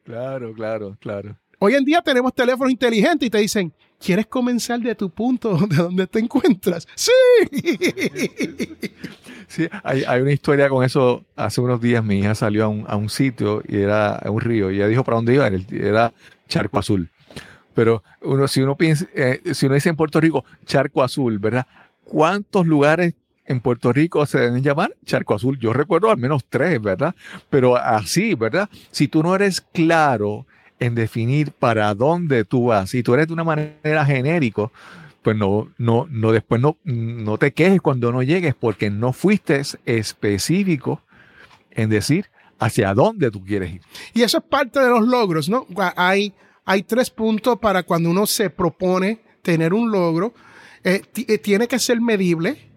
Claro, claro, claro. Hoy en día tenemos teléfonos inteligentes y te dicen, ¿quieres comenzar de tu punto de donde te encuentras? Sí. Sí, hay, hay una historia con eso. Hace unos días mi hija salió a un, a un sitio y era a un río y ella dijo para dónde iba, era Charco Azul. Pero uno, si uno piensa, eh, si uno dice en Puerto Rico Charco Azul, ¿verdad? ¿Cuántos lugares en Puerto Rico se deben llamar Charco Azul? Yo recuerdo al menos tres, ¿verdad? Pero así, ¿verdad? Si tú no eres claro en definir para dónde tú vas, y tú eres de una manera genérico, pues no, no, no, después no, no te quejes cuando no llegues porque no fuiste específico en decir hacia dónde tú quieres ir. Y eso es parte de los logros, ¿no? Hay, hay tres puntos para cuando uno se propone tener un logro. Eh, eh, tiene que ser medible,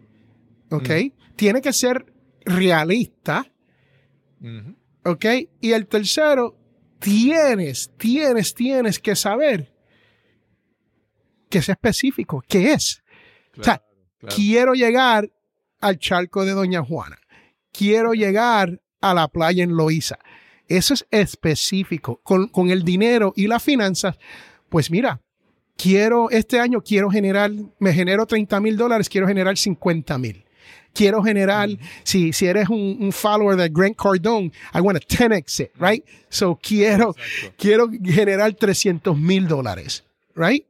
¿ok? Tiene que ser realista, ¿ok? Y el tercero, tienes, tienes, tienes que saber que sea específico, ¿qué es? O sea, quiero llegar al charco de Doña Juana. Quiero llegar a la playa en Loíza. Eso es específico. Con, con el dinero y las finanzas, pues mira, quiero, este año quiero generar, me genero 30 mil dólares, quiero generar 50 mil. Quiero generar, si, si eres un, un follower de Grant Cardone, I want to 10x it, right? So quiero, quiero generar 300 mil dólares, right?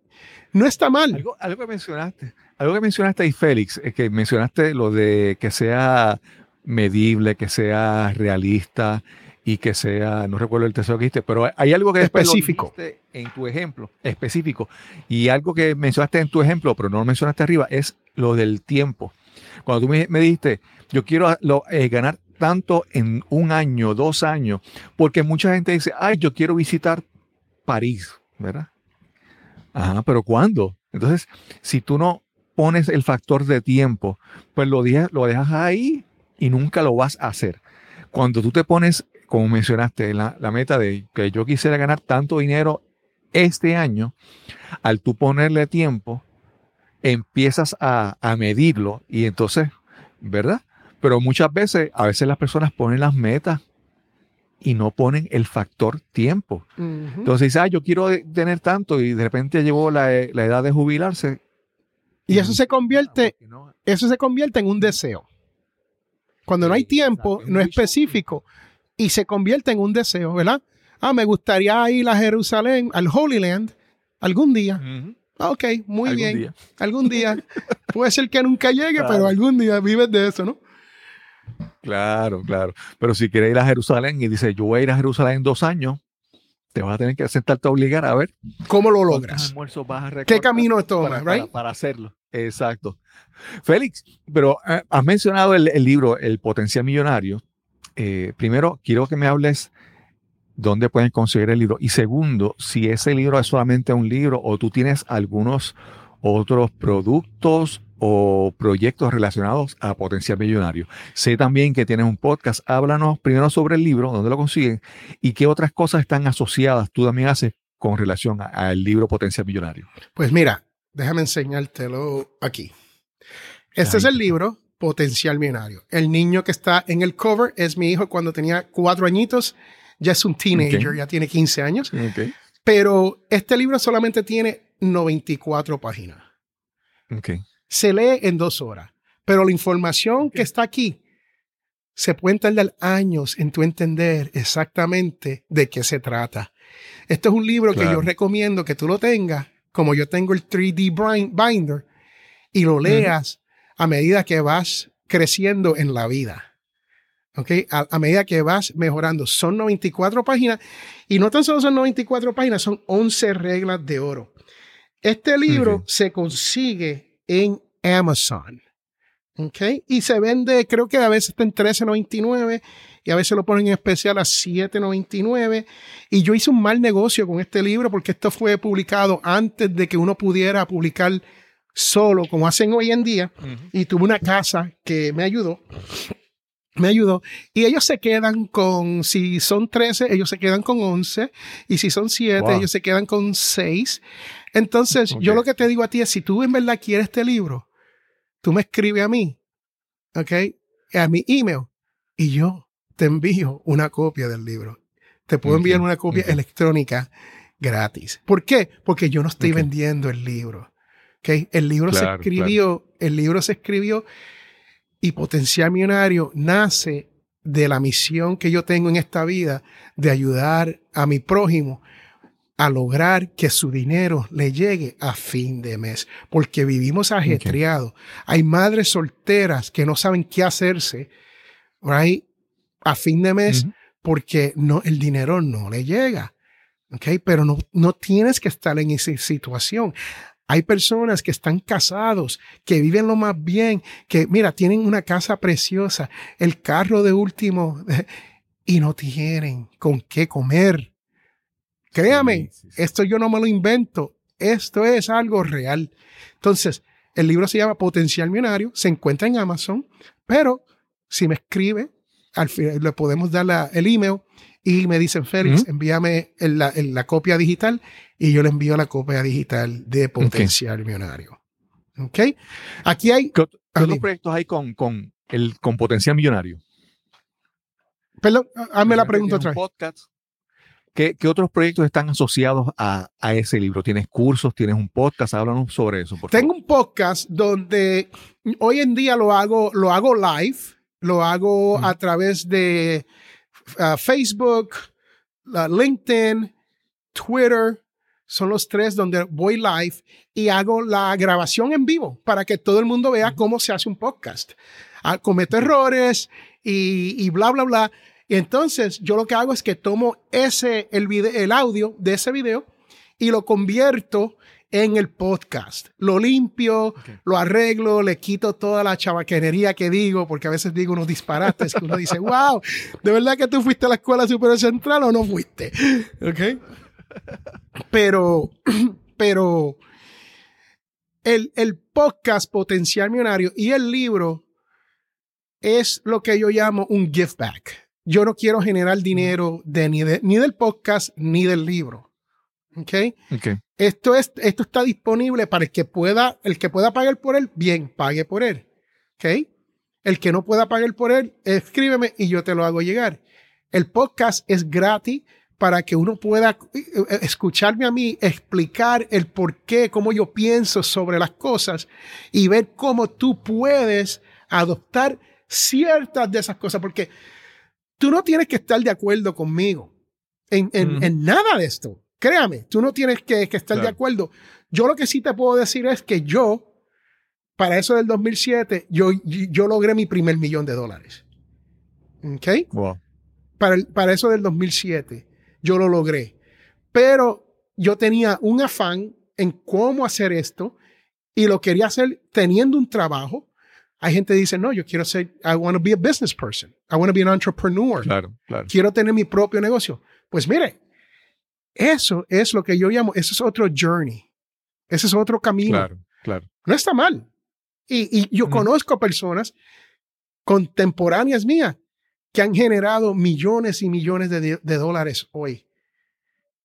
No está mal. Algo, algo que mencionaste, algo que mencionaste ahí, Félix, es que mencionaste lo de que sea medible, que sea realista y que sea, no recuerdo el tercero que dijiste, pero hay algo que después lo Específico. en tu ejemplo, específico, y algo que mencionaste en tu ejemplo, pero no lo mencionaste arriba, es lo del tiempo. Cuando tú me, me dijiste, yo quiero lo- eh, ganar tanto en un año, dos años, porque mucha gente dice, ay, yo quiero visitar París, ¿verdad? Ajá, pero ¿cuándo? Entonces, si tú no pones el factor de tiempo, pues lo, dejas- lo dejas ahí y nunca lo vas a hacer. Cuando tú te pones, como mencionaste, la, la meta de que yo quisiera ganar tanto dinero este año, al tú ponerle tiempo, empiezas a, a medirlo y entonces, ¿verdad? Pero muchas veces, a veces las personas ponen las metas y no ponen el factor tiempo. Ujú. Entonces dice, ah, yo quiero tener tanto y de repente llegó la, la edad de jubilarse. Y eso se convierte, no- eso se convierte en un deseo. Cuando no hay tiempo, no es específico y se convierte en un deseo, ¿verdad? Ah, me gustaría ir a Jerusalén, al Holy Land, algún día. Ujú. Ah, Ok, muy Algún bien. día. Algún día. Puede ser que nunca llegue, Claro. pero algún día vives de eso, ¿no? Claro, claro. Pero si quieres ir a Jerusalén y dice, yo voy a ir a Jerusalén en dos años, te vas a tener que sentarte a obligar a ver ¿Cómo lo logras? almuerzos vas a ¿Qué camino para, tomas, para- right? para hacerlo. Exacto. Félix, pero eh, has mencionado el, el libro El Potencial Millonario. Eh, primero, quiero que me hables dónde pueden conseguir el libro. Y segundo, si ese libro es solamente un libro o tú tienes algunos otros productos o proyectos relacionados a Potencial Millonario. Sé también que tienes un podcast. Háblanos primero sobre el libro, dónde lo consiguen y qué otras cosas están asociadas tú también haces con relación al libro Potencial Millonario. Pues mira, déjame enseñártelo aquí. Este es el libro Potencial Millonario. El niño que está en el cover es mi hijo cuando tenía cuatro añitos. Ya es un teenager, ya tiene 15 años. Pero este libro solamente tiene 94 páginas. Se lee en dos horas. Pero la información que está aquí se puede tardar años en tu entender exactamente de qué se trata. Esto es un libro que yo recomiendo que tú lo tengas, como yo tengo el 3D brin- binder, y lo leas a medida que vas creciendo en la vida. ¿Ok? A, a medida que vas mejorando. Son 94 páginas y no tan solo son 94 páginas, son 11 reglas de oro. Este libro se consigue en Amazon. ¿Ok? Y se vende, creo que a veces está en 13.99 y a veces lo ponen en especial a 7.99. Y yo hice un mal negocio con este libro porque esto fue publicado antes de que uno pudiera publicar solo, como hacen hoy en día. Y tuve una casa que me ayudó. Me ayudó. Y ellos se quedan con, si son 13, ellos se quedan con 11. Y si son 7, Wow. ellos se quedan con 6. Entonces, yo lo que te digo a ti es, si tú en verdad quieres este libro, tú me escribes a mí, ¿ok? A mi email. Y yo te envío una copia del libro. Te puedo enviar una copia electrónica gratis. ¿Por qué? Porque yo no estoy vendiendo el libro. ¿Ok? El libro se Claro, escribió, el libro se escribió y Potencial Millonario nace de la misión que yo tengo en esta vida de ayudar a mi prójimo a lograr que su dinero le llegue a fin de mes, porque vivimos ajetreados. Hay madres solteras que no saben qué hacerse right, a fin de mes porque no, el dinero no le llega. ¿ok? Pero no, no tienes que estar en esa situación. Hay personas que están casados, que viven lo más bien, que mira, tienen una casa preciosa, el carro de último y no tienen con qué comer. Créame, Sí, sí, sí. esto yo no me lo invento, esto es algo real. Entonces, el libro se llama Potencial Millonario, se encuentra en Amazon, pero si me escribe, al final le podemos dar la- el email y me dicen, Félix, envíame la, la copia digital y yo le envío la copia digital de Potencial Millonario. ¿Ok? Aquí hay, ¿Qué, ot- qué Ah, otros proyectos hay con, con, el, con Potencial Millonario? perdón, hazme la pregunta otra vez. podcast. ¿Qué, qué otros proyectos están asociados a, a ese libro? ¿Tienes cursos? ¿Tienes un podcast? Háblanos sobre eso, por Tengo favor. un podcast donde hoy en día lo hago, lo hago live, lo hago a través de ah, Facebook, LinkedIn, Twitter. Son los tres donde voy live y hago la grabación en vivo para que todo el mundo vea cómo se hace un podcast. Ah, cometo errores y, y bla, bla, bla. Y entonces yo lo que hago es que tomo ese, el, vide- el audio de ese video y lo convierto en el podcast. Lo limpio, lo arreglo, le quito toda la chabaquenería que digo, porque a veces digo unos disparates que uno dice, wow, ¿de verdad que tú fuiste a la escuela superior central o no fuiste? ¿Ok? Pero, pero el, el podcast Potencial Millonario y el libro es lo que yo llamo un give back. Yo no quiero generar dinero de, ni, de- ni del podcast ni del libro. ¿Ok? Ok. Esto, es, esto está disponible para el que pueda, el que pueda pagar por él, bien, pague por él. ¿Ok? El que no pueda pagar por él, escríbeme y yo te lo hago llegar. El podcast es gratis para que uno pueda eh, eh, escucharme a mí explicar el por qué, cómo yo pienso sobre las cosas y ver cómo tú puedes adoptar ciertas de esas cosas. Porque tú no tienes que estar de acuerdo conmigo en, en- en nada de esto. Créame, tú no tienes que, que estar de acuerdo. Yo lo que sí te puedo decir es que yo, para eso del 2007, yo, yo logré mi primer millón de dólares. ¿Ok? Wow. Para, el- para eso del 2007. Yo lo logré. Pero yo tenía un afán en cómo hacer esto y lo quería hacer teniendo un trabajo. Hay gente que dice, no, yo quiero ser, I want to be a business person. I want to be an entrepreneur. Claro, claro. Quiero tener mi propio negocio. Pues mire, eso es lo que yo llamo, eso es otro journey. Ese es otro camino. Claro, claro. No está mal. Y, y yo conozco personas contemporáneas mías que han generado millones y millones de, de dólares hoy.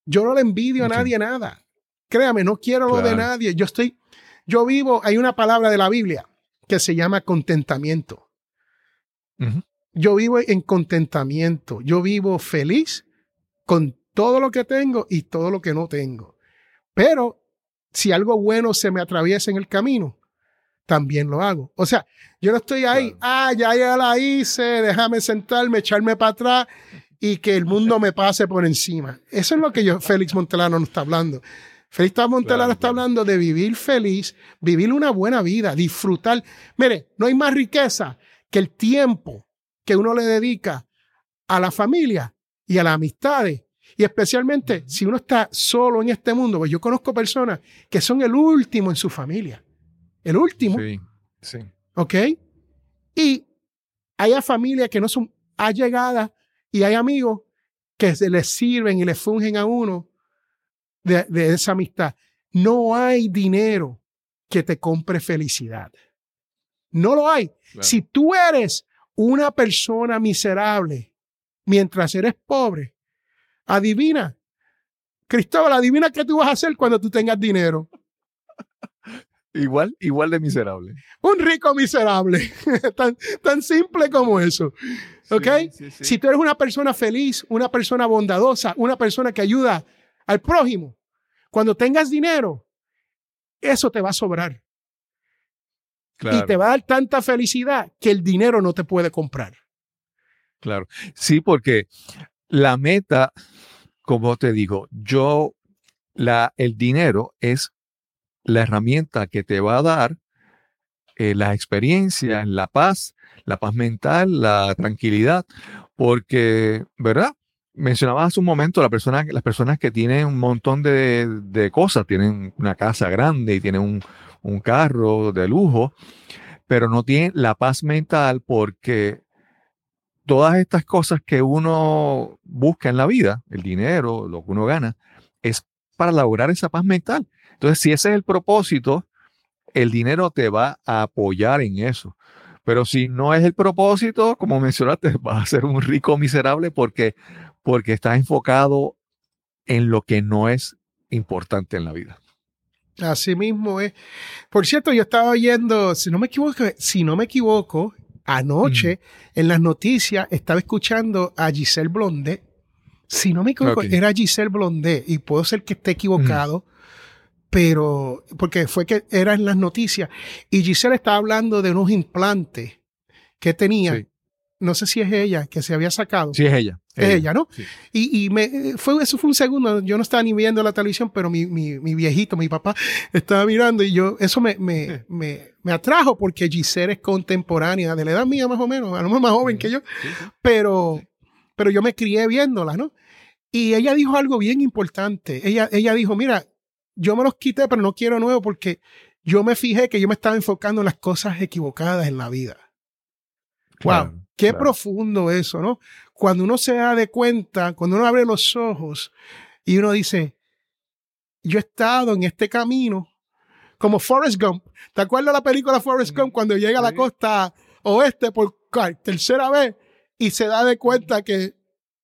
Yo no le envidio a nadie nada. Créame, no quiero lo de nadie. Yo estoy, yo vivo, hay una palabra de la Biblia que se llama contentamiento. Yo vivo en contentamiento. Yo vivo feliz con todo lo que tengo y todo lo que no tengo. Pero si algo bueno se me atraviesa en el camino, también lo hago. O sea, yo no estoy ahí, Claro. ah, ya, ya la hice, déjame sentarme, echarme para atrás y que el mundo me pase por encima. Eso es lo que yo, Félix Montelano nos está hablando. Félix Montelano Claro, está claro. hablando de vivir feliz, vivir una buena vida, disfrutar. Mire, no hay más riqueza que el tiempo que uno le dedica a la familia y a las amistades. Y especialmente si uno está solo en este mundo, pues yo conozco personas que son el último en su familia. El último, Sí, sí. ¿ok? Y hay familias que no son allegadas y hay amigos que se les sirven y les fungen a uno de, de esa amistad. No hay dinero que te compre felicidad. No lo hay. Claro. Si tú eres una persona miserable mientras eres pobre, adivina. Cristóbal, adivina qué tú vas a hacer cuando tú tengas dinero. Igual, igual de miserable. Un rico miserable. tan, tan simple como eso. ¿Ok? Sí, sí, sí. Si tú eres una persona feliz, una persona bondadosa, una persona que ayuda al prójimo, cuando tengas dinero, eso te va a sobrar. Claro, Y te va a dar tanta felicidad que el dinero no te puede comprar. claro. Sí, porque la meta, como te digo, yo, la, el dinero es la herramienta que te va a dar eh, las experiencias, la paz, la paz mental, la tranquilidad, porque, ¿verdad? Mencionabas hace un momento la persona, las personas que tienen un montón de, de cosas, tienen una casa grande y tienen un, un carro de lujo, pero no tienen la paz mental porque todas estas cosas que uno busca en la vida, el dinero, lo que uno gana, es para lograr esa paz mental. Entonces, si ese es el propósito, el dinero te va a apoyar en eso. Pero si no es el propósito, como mencionaste, vas a ser un rico miserable porque, porque estás enfocado en lo que no es importante en la vida. Así mismo es. Por cierto, yo estaba oyendo, si no me equivoco, si no me equivoco, anoche en las noticias estaba escuchando a Giselle Blondet. Si no me equivoco, era Giselle Blondet y puedo ser que esté equivocado, pero porque fue que era en las noticias y Giselle estaba hablando de unos implantes que tenía. Sí. No sé si es ella que se había sacado. Sí, es ella. Es ella, ¿no? Sí. Y, y me, fue, eso fue un segundo, yo no estaba ni viendo la televisión, pero mi, mi, mi viejito, mi papá, estaba mirando y yo, eso me, me, me, me atrajo porque Giselle es contemporánea, de la edad mía más o menos, a lo mejor más joven que yo, pero, pero yo me crié viéndola, ¿no? Y ella dijo algo bien importante. Ella, ella dijo, mira, yo me los quité, pero no quiero nuevo porque yo me fijé que yo me estaba enfocando en las cosas equivocadas en la vida. Claro, wow, qué claro. profundo eso, ¿no? Cuando uno se da de cuenta, cuando uno abre los ojos y uno dice, yo he estado en este camino, como Forrest Gump. ¿Te acuerdas la película Forrest Gump cuando llega a la costa oeste por tercera vez y se da de cuenta que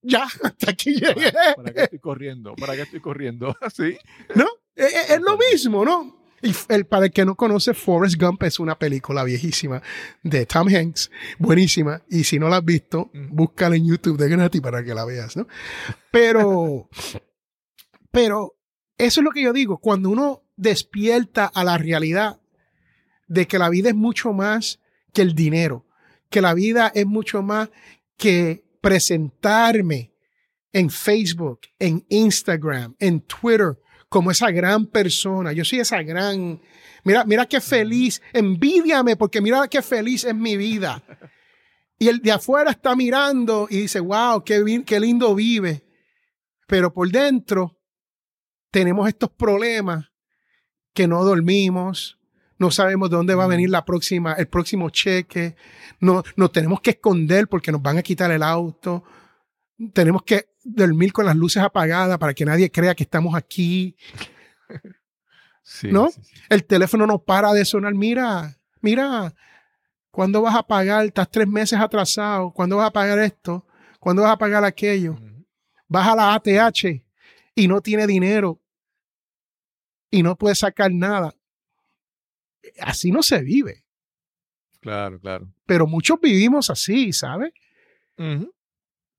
ya, hasta aquí llegué? ¿Para, para qué estoy corriendo? ¿Para qué estoy corriendo? Sí. ¿No? Es, es- es lo mismo, ¿no? Y el, para el que no conoce, Forrest Gump es una película viejísima de Tom Hanks, buenísima. Y si no la has visto, Mm. búscala en YouTube de gratis para que la veas, ¿no? Pero, pero eso es lo que yo digo, cuando uno despierta a la realidad de que la vida es mucho más que el dinero, que la vida es mucho más que presentarme en Facebook, en Instagram, en Twitter, como esa gran persona. Yo soy esa gran. Mira, mira qué feliz. Envidiame porque mira qué feliz es mi vida. Y el de afuera está mirando y dice, wow, qué, qué lindo vive. Pero por dentro tenemos estos problemas que no dormimos, no sabemos de dónde va a venir la próxima, el próximo cheque, no, nos tenemos que esconder porque nos van a quitar el auto, tenemos que dormir con las luces apagadas para que nadie crea que estamos aquí, Sí, ¿no? sí, sí. el teléfono no para de sonar, mira, mira, ¿cuándo vas a pagar? Estás tres meses atrasado, ¿cuándo vas a pagar esto? ¿Cuándo vas a pagar aquello? Vas a la ATH y no tiene dinero y no puede sacar nada. Así no se vive, Claro, claro. pero muchos vivimos así, ¿sabes?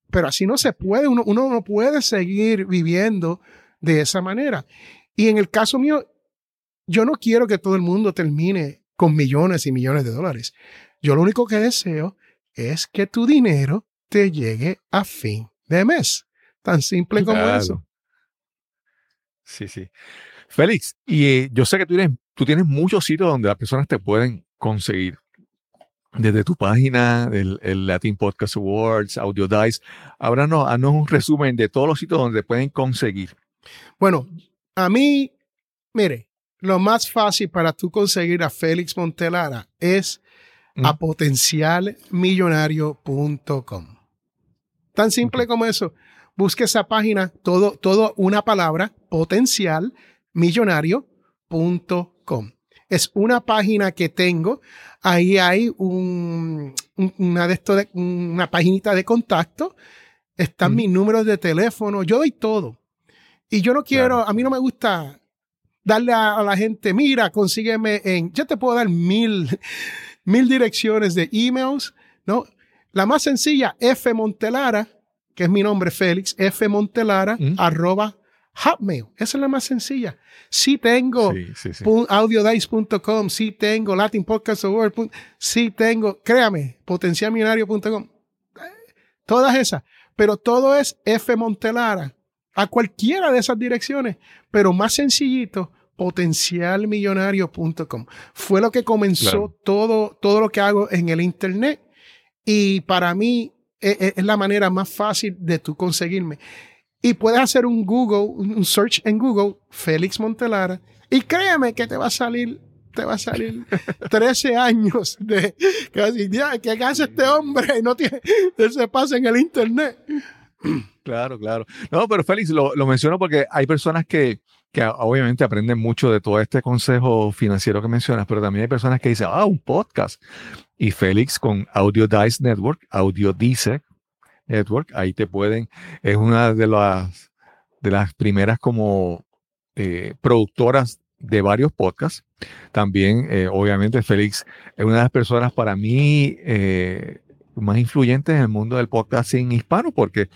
Pero así no se puede, uno, uno no puede seguir viviendo de esa manera. Y en el caso mío, yo no quiero que todo el mundo termine con millones y millones de dólares. Yo lo único que deseo es que tu dinero te llegue a fin de mes. Tan simple como Claro. eso. Sí, sí. Félix, y eh, yo sé que tú tienes, tú tienes muchos sitios donde las personas te pueden conseguir. Desde tu página, el Latin Podcast Awards, Audio Dice. Háblanos, haznos un resumen de todos los sitios donde te pueden conseguir. Bueno, a mí, mire, lo más fácil para tú conseguir a Félix Montelara es a Mm. potencialmillonario.com. Tan simple como eso. Busque esa página, todo, todo una palabra, potencialmillonario.com. Es una página que tengo. Ahí hay un, un- una, de esto de, una paginita de contacto. Están Mm. mis números de teléfono. Yo doy todo. Y yo no quiero, Claro. a mí no me gusta darle a, a la gente, mira, consígueme en, yo te puedo dar mil, mil direcciones de emails, ¿no? La más sencilla, F Montelara, que es mi nombre, Félix, F Montelara, Mm. arroba Hotmail. Esa es la más sencilla. Sí tengo Sí, sí, sí. audiodice.com, sí tengo Latin Podcast Award, sí tengo, créame, potencialmillonario.com. Todas esas. Pero todo es F Montelara. A cualquiera de esas direcciones. Pero más sencillito, potencialmillonario.com. Fue lo que comenzó Claro. todo, todo lo que hago en el Internet. Y para mí e- e- es, la manera más fácil de tú conseguirme. Y puedes hacer un Google, un search en Google, Félix Montelara. Y créeme que te va a salir, te va a salir 13 años de casi, ya, ¿qué hace este hombre? No tiene, él se pasa en el internet. Claro, claro. No, pero Félix, lo, lo menciono porque hay personas que, que obviamente aprenden mucho de todo este consejo financiero que mencionas, pero también hay personas que dicen, ah, un podcast. Y Félix con Audio Dice Network, Audio Dice Network, ahí te pueden, es una de las, de las primeras como eh, productoras de varios podcasts. También, eh, obviamente, Félix es una de las personas para mí eh, más influyentes en el mundo del podcasting hispano, porque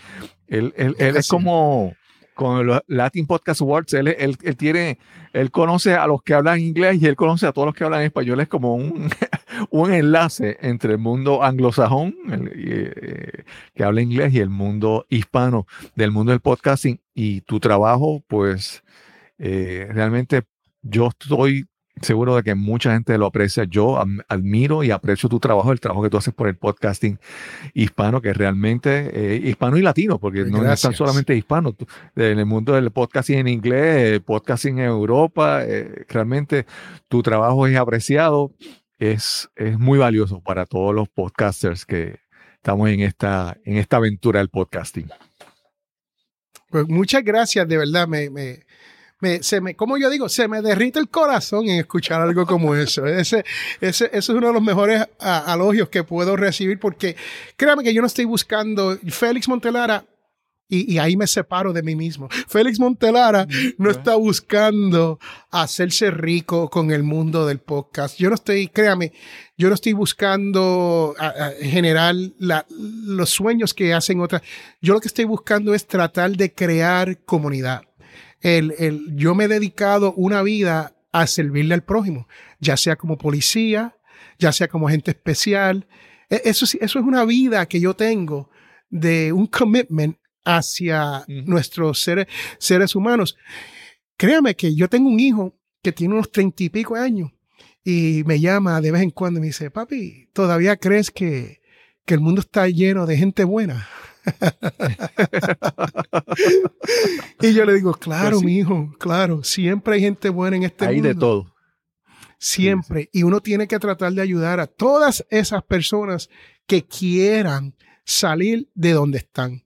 él, él- él es como con los Latin Podcast Awards, él, él- él tiene, él conoce a los que hablan inglés y él conoce a todos los que hablan español, es como un, un enlace entre el mundo anglosajón, el, eh, que habla inglés, y el mundo hispano del mundo del podcasting. Y tu trabajo, pues, eh, realmente yo estoy seguro de que mucha gente lo aprecia. Yo admiro y aprecio tu trabajo, el trabajo que tú haces por el podcasting hispano, que realmente eh, hispano y latino, porque no, no es tan solamente hispano. Tú- en el mundo del podcasting en inglés, eh, podcasting en Europa, eh, realmente tu trabajo es apreciado, es, es muy valioso para todos los podcasters que estamos en esta, en esta aventura del podcasting. Pues muchas gracias, de verdad. Me, me, me- se me, como yo digo, se me derrite el corazón en escuchar algo como eso. Ese, ese, ese es uno de los mejores a- elogios que puedo recibir porque créame que yo no estoy buscando Félix Montelara. Y, y ahí me separo de mí mismo. Félix Montelara no está buscando hacerse rico con el mundo del podcast. Yo no estoy, créame, yo no estoy buscando a- a generar la- los sueños que hacen otras. Yo lo que estoy buscando es tratar de crear comunidad. El, el- yo me he dedicado una vida a servirle al prójimo, ya sea como policía, ya sea como agente especial. E- Eso, eso es una vida que yo tengo de un commitment hacia nuestros seres, seres humanos. Créame que yo tengo un hijo que tiene unos treinta y pico años y me llama de vez en cuando y me dice, papi, ¿todavía crees que, que el mundo está lleno de gente buena. y yo le digo, claro, Pues sí. mi hijo, claro, siempre hay gente buena en este Hay mundo. de todo. Siempre. Y uno tiene que tratar de ayudar a todas esas personas que quieran salir de donde están.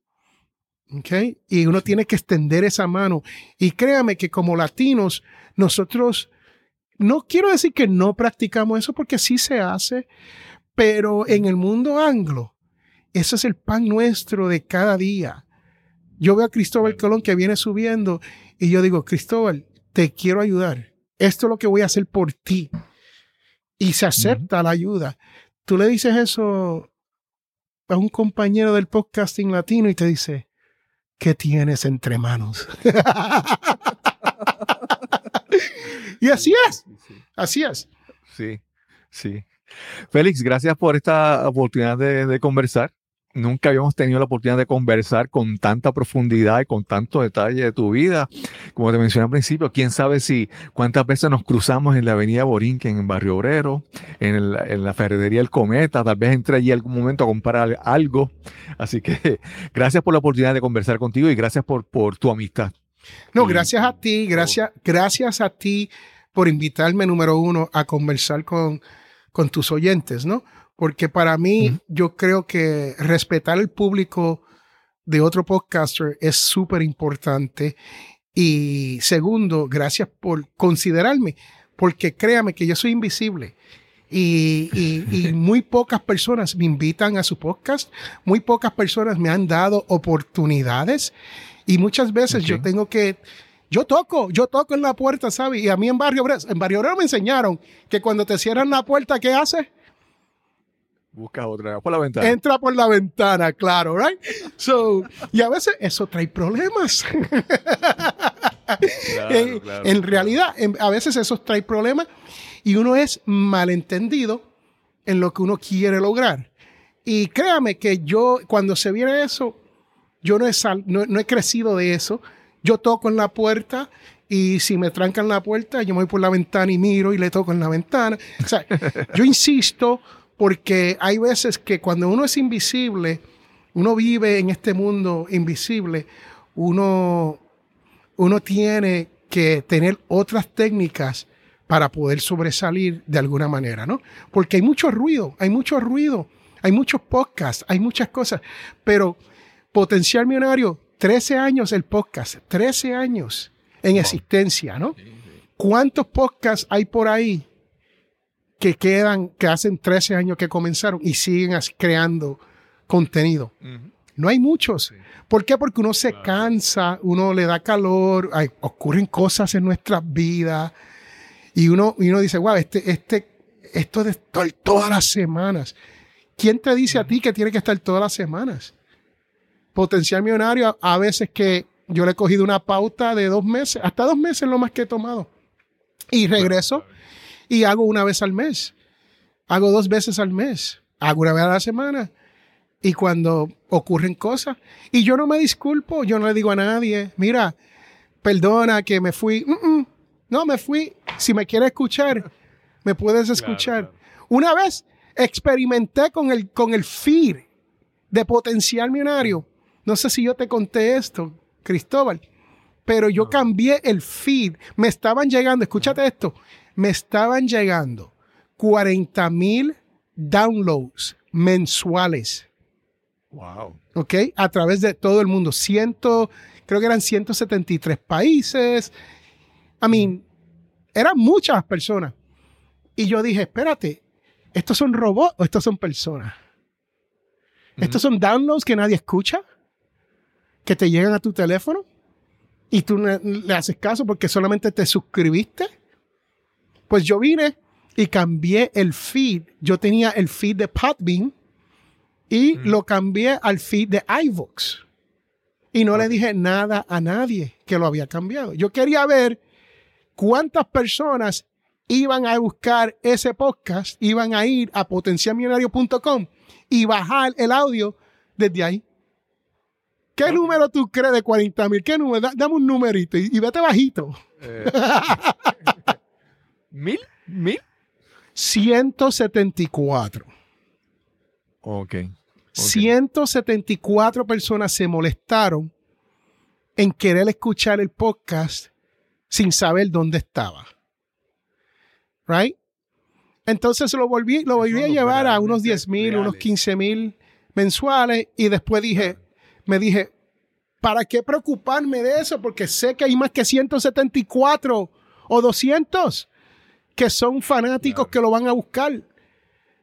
¿Ok? Y uno tiene que extender esa mano. Y créame que como latinos, nosotros, no quiero decir que no practicamos eso porque sí se hace, pero en el mundo anglo, eso es el pan nuestro de cada día. Yo veo a Cristóbal Colón que viene subiendo y yo digo, Cristóbal, te quiero ayudar. Esto es lo que voy a hacer por ti. Y se acepta la ayuda. Tú le dices eso a un compañero del podcasting latino y te dice, ¿qué tienes entre manos? y así es, así es. Sí, sí. Félix, gracias por esta oportunidad de, de conversar. Nunca habíamos tenido la oportunidad de conversar con tanta profundidad y con tanto detalle de tu vida. Como te mencioné al principio, quién sabe si cuántas veces nos cruzamos en la avenida Borinquen, en Barrio Obrero, en, el- en la ferretería El Cometa, tal vez entre allí algún momento a comprar algo. Así que gracias por la oportunidad de conversar contigo y gracias por, por tu amistad. No, Y- gracias a ti, gracias, gracias a ti por invitarme, número uno, a conversar con, con tus oyentes, ¿no? Porque para mí, yo creo que respetar el público de otro podcaster es súper importante. Y segundo, gracias por considerarme, porque créame que yo soy invisible. Y, y- y muy pocas personas me invitan a su podcast, muy pocas personas me han dado oportunidades y muchas veces yo tengo que, yo toco, yo toco en la puerta, ¿sabes? Y a mí en Barrio Obrero, en Barrio Obrero me enseñaron que cuando te cierran la puerta, ¿qué haces? Busca otra por la ventana. Entra por la ventana, claro, right? So, y a veces eso trae problemas. Claro, Eh, claro, en realidad, en- a veces eso trae problemas y uno es malentendido en lo que uno quiere lograr. Y créame que yo, cuando se viene eso, yo no he, sal- no, no he crecido de eso. Yo toco en la puerta y si me trancan la puerta, yo me voy por la ventana y miro y le toco en la ventana. O sea, yo insisto porque hay veces que cuando uno es invisible, uno vive en este mundo invisible, uno uno tiene que tener otras técnicas para poder sobresalir de alguna manera, ¿no? Porque hay mucho ruido, hay mucho ruido, hay muchos podcasts, hay muchas cosas, pero Potencial Millonario, 13 años el podcast, 13 años en existencia, ¿no? ¿Cuántos podcasts hay por ahí que quedan, que hacen 13 años que comenzaron y siguen creando contenido? No hay muchos. ¿Por qué? Porque uno se cansa, uno le da calor, hay- ocurren cosas en nuestras vidas y uno, y uno dice, wow, este, este, esto de estar todas las semanas. ¿Quién te dice a ti que tiene que estar todas las semanas? Potencial millonario, a veces que yo le he cogido una pauta de dos meses, hasta dos meses es lo más que he tomado. Y regreso y hago una vez al mes. Hago dos veces al mes. Hago una vez a la semana. Y cuando ocurren cosas, y yo no me disculpo, yo no le digo a nadie, mira, perdona que me fui. Mm, mm. No, me fui. Si me quieres escuchar, me puedes escuchar. Una vez experimenté con el, con el feed de potencial millonario. No sé si yo te conté esto, Cristóbal, pero yo cambié el feed. Me estaban llegando, escúchate esto, me estaban llegando 40 mil downloads mensuales. Wow. ¿ok? A través de todo el mundo. Ciento, creo que eran 173 países. I mean, eran muchas personas. Y yo dije, espérate, ¿estos son robots o estos son personas? ¿Estos son downloads que nadie escucha? ¿Que te llegan a tu teléfono? Y tú le haces caso porque solamente te suscribiste. Pues yo vine y cambié el feed. Yo tenía el feed de Podbean y lo cambié al feed de iVoox. Y no le dije nada a nadie que lo había cambiado. Yo quería ver cuántas personas iban a buscar ese podcast, iban a ir a potencialmillonario.com y bajar el audio desde ahí. ¿Qué número tú crees de 40 mil? ¿Qué número? Da- dame un numerito y, y vete bajito. Eh, ¿Mil? ¿Mil? 174. Ok. 174 personas se molestaron en querer escuchar el podcast sin saber dónde estaba. Right? Entonces lo volví, lo volví a llevar a unos 10 mil, unos reales. 15 mil mensuales y después dije, me dije, ¿para qué preocuparme de eso? Porque sé que hay más que 174 o 200 que son fanáticos que lo van a buscar.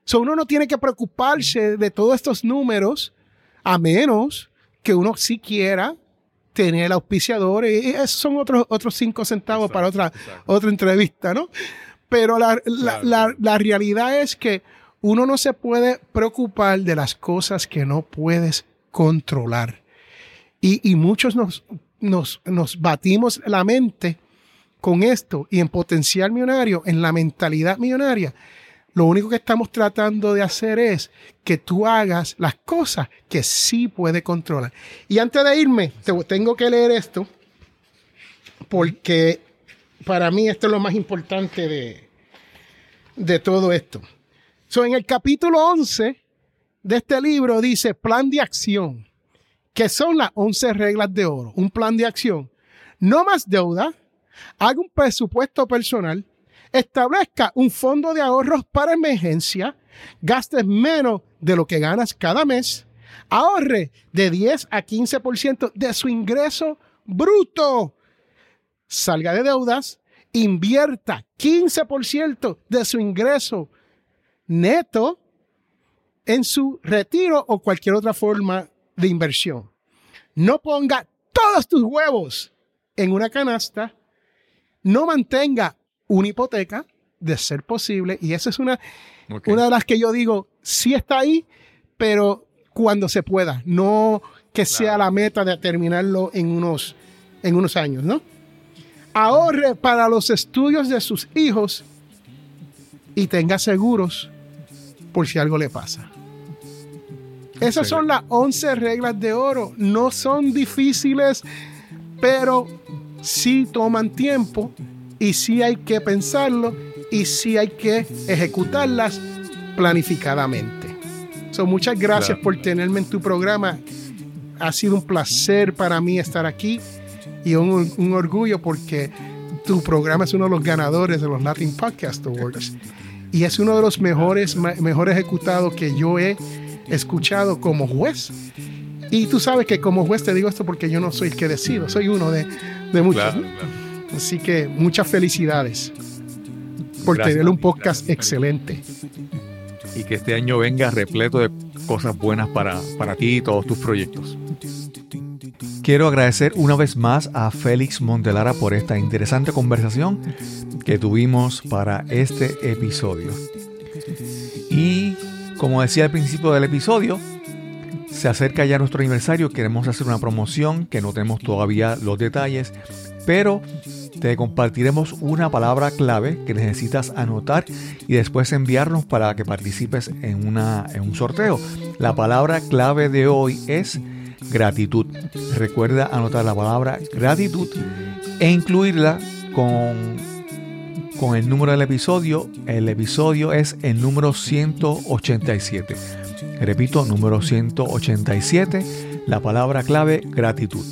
So, uno no tiene que preocuparse de todos estos números a menos que uno sí quiera tener auspiciadores. Y esos son otros, otros cinco centavos para otra, otra entrevista, ¿no? Pero la, la- Claro. la- la realidad es que uno no se puede preocupar de las cosas que no puedes controlar. Y, y muchos nos, nos, nos batimos la mente con esto y en potencial millonario, en la mentalidad millonaria, lo único que estamos tratando de hacer es que tú hagas las cosas que sí puedes controlar. Y antes de irme, te, tengo que leer esto porque para mí esto es lo más importante de, de todo esto. So, en el capítulo 11 de este libro dice plan de acción, que son las 11 reglas de oro, un plan de acción. No más deuda, haga un presupuesto personal, establezca un fondo de ahorros para emergencia, gastes menos de lo que ganas cada mes, ahorre de 10 a 15% de su ingreso bruto, salga de deudas, invierta 15% de su ingreso neto en su retiro o cualquier otra forma de inversión. No ponga todos tus huevos en una canasta, no mantenga una hipoteca de ser posible, y esa es una, una de las que yo digo, sí está ahí, pero cuando se pueda, no que sea la meta de terminarlo en unos, en unos años, ¿no? Ahorre para los estudios de sus hijos y tenga seguros por si algo le pasa. Esas son las 11 reglas de oro. No son difíciles, pero sí toman tiempo y sí hay que pensarlo y sí hay que ejecutarlas planificadamente. So, muchas gracias Claro. por tenerme en tu programa. Ha sido un placer para mí estar aquí y un, un orgullo porque tu programa es uno de los ganadores de los Latin Podcast Awards y es uno de los mejores, mejor ejecutados que yo he escuchado como juez. Y tú sabes que como juez te digo esto porque yo no soy el que decido, soy uno de, de muchos. Claro, ¿no? claro. Así que muchas felicidades por Gracias, tener un podcast gracias, excelente. Y que este año venga repleto de cosas buenas para, para ti y todos tus proyectos. Quiero agradecer una vez más a Félix Montelara por esta interesante conversación que tuvimos para este episodio. Y como decía al principio del episodio, se acerca ya nuestro aniversario, queremos hacer una promoción que no tenemos todavía los detalles, pero te compartiremos una palabra clave que necesitas anotar y después enviarnos para que participes en, una, en un sorteo. La palabra clave de hoy es gratitud. Recuerda anotar la palabra gratitud e incluirla con, con el número del episodio. El episodio es el número 187. Repito, número 187, la palabra clave gratitud.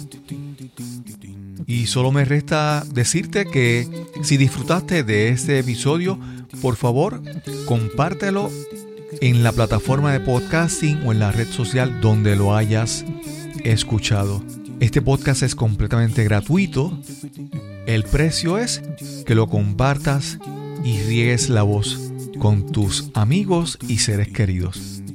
Y solo me resta decirte que si disfrutaste de este episodio, por favor, compártelo en la plataforma de podcasting o en la red social donde lo hayas escuchado. Este podcast es completamente gratuito. El precio es que lo compartas y riegues la voz con tus amigos y seres queridos.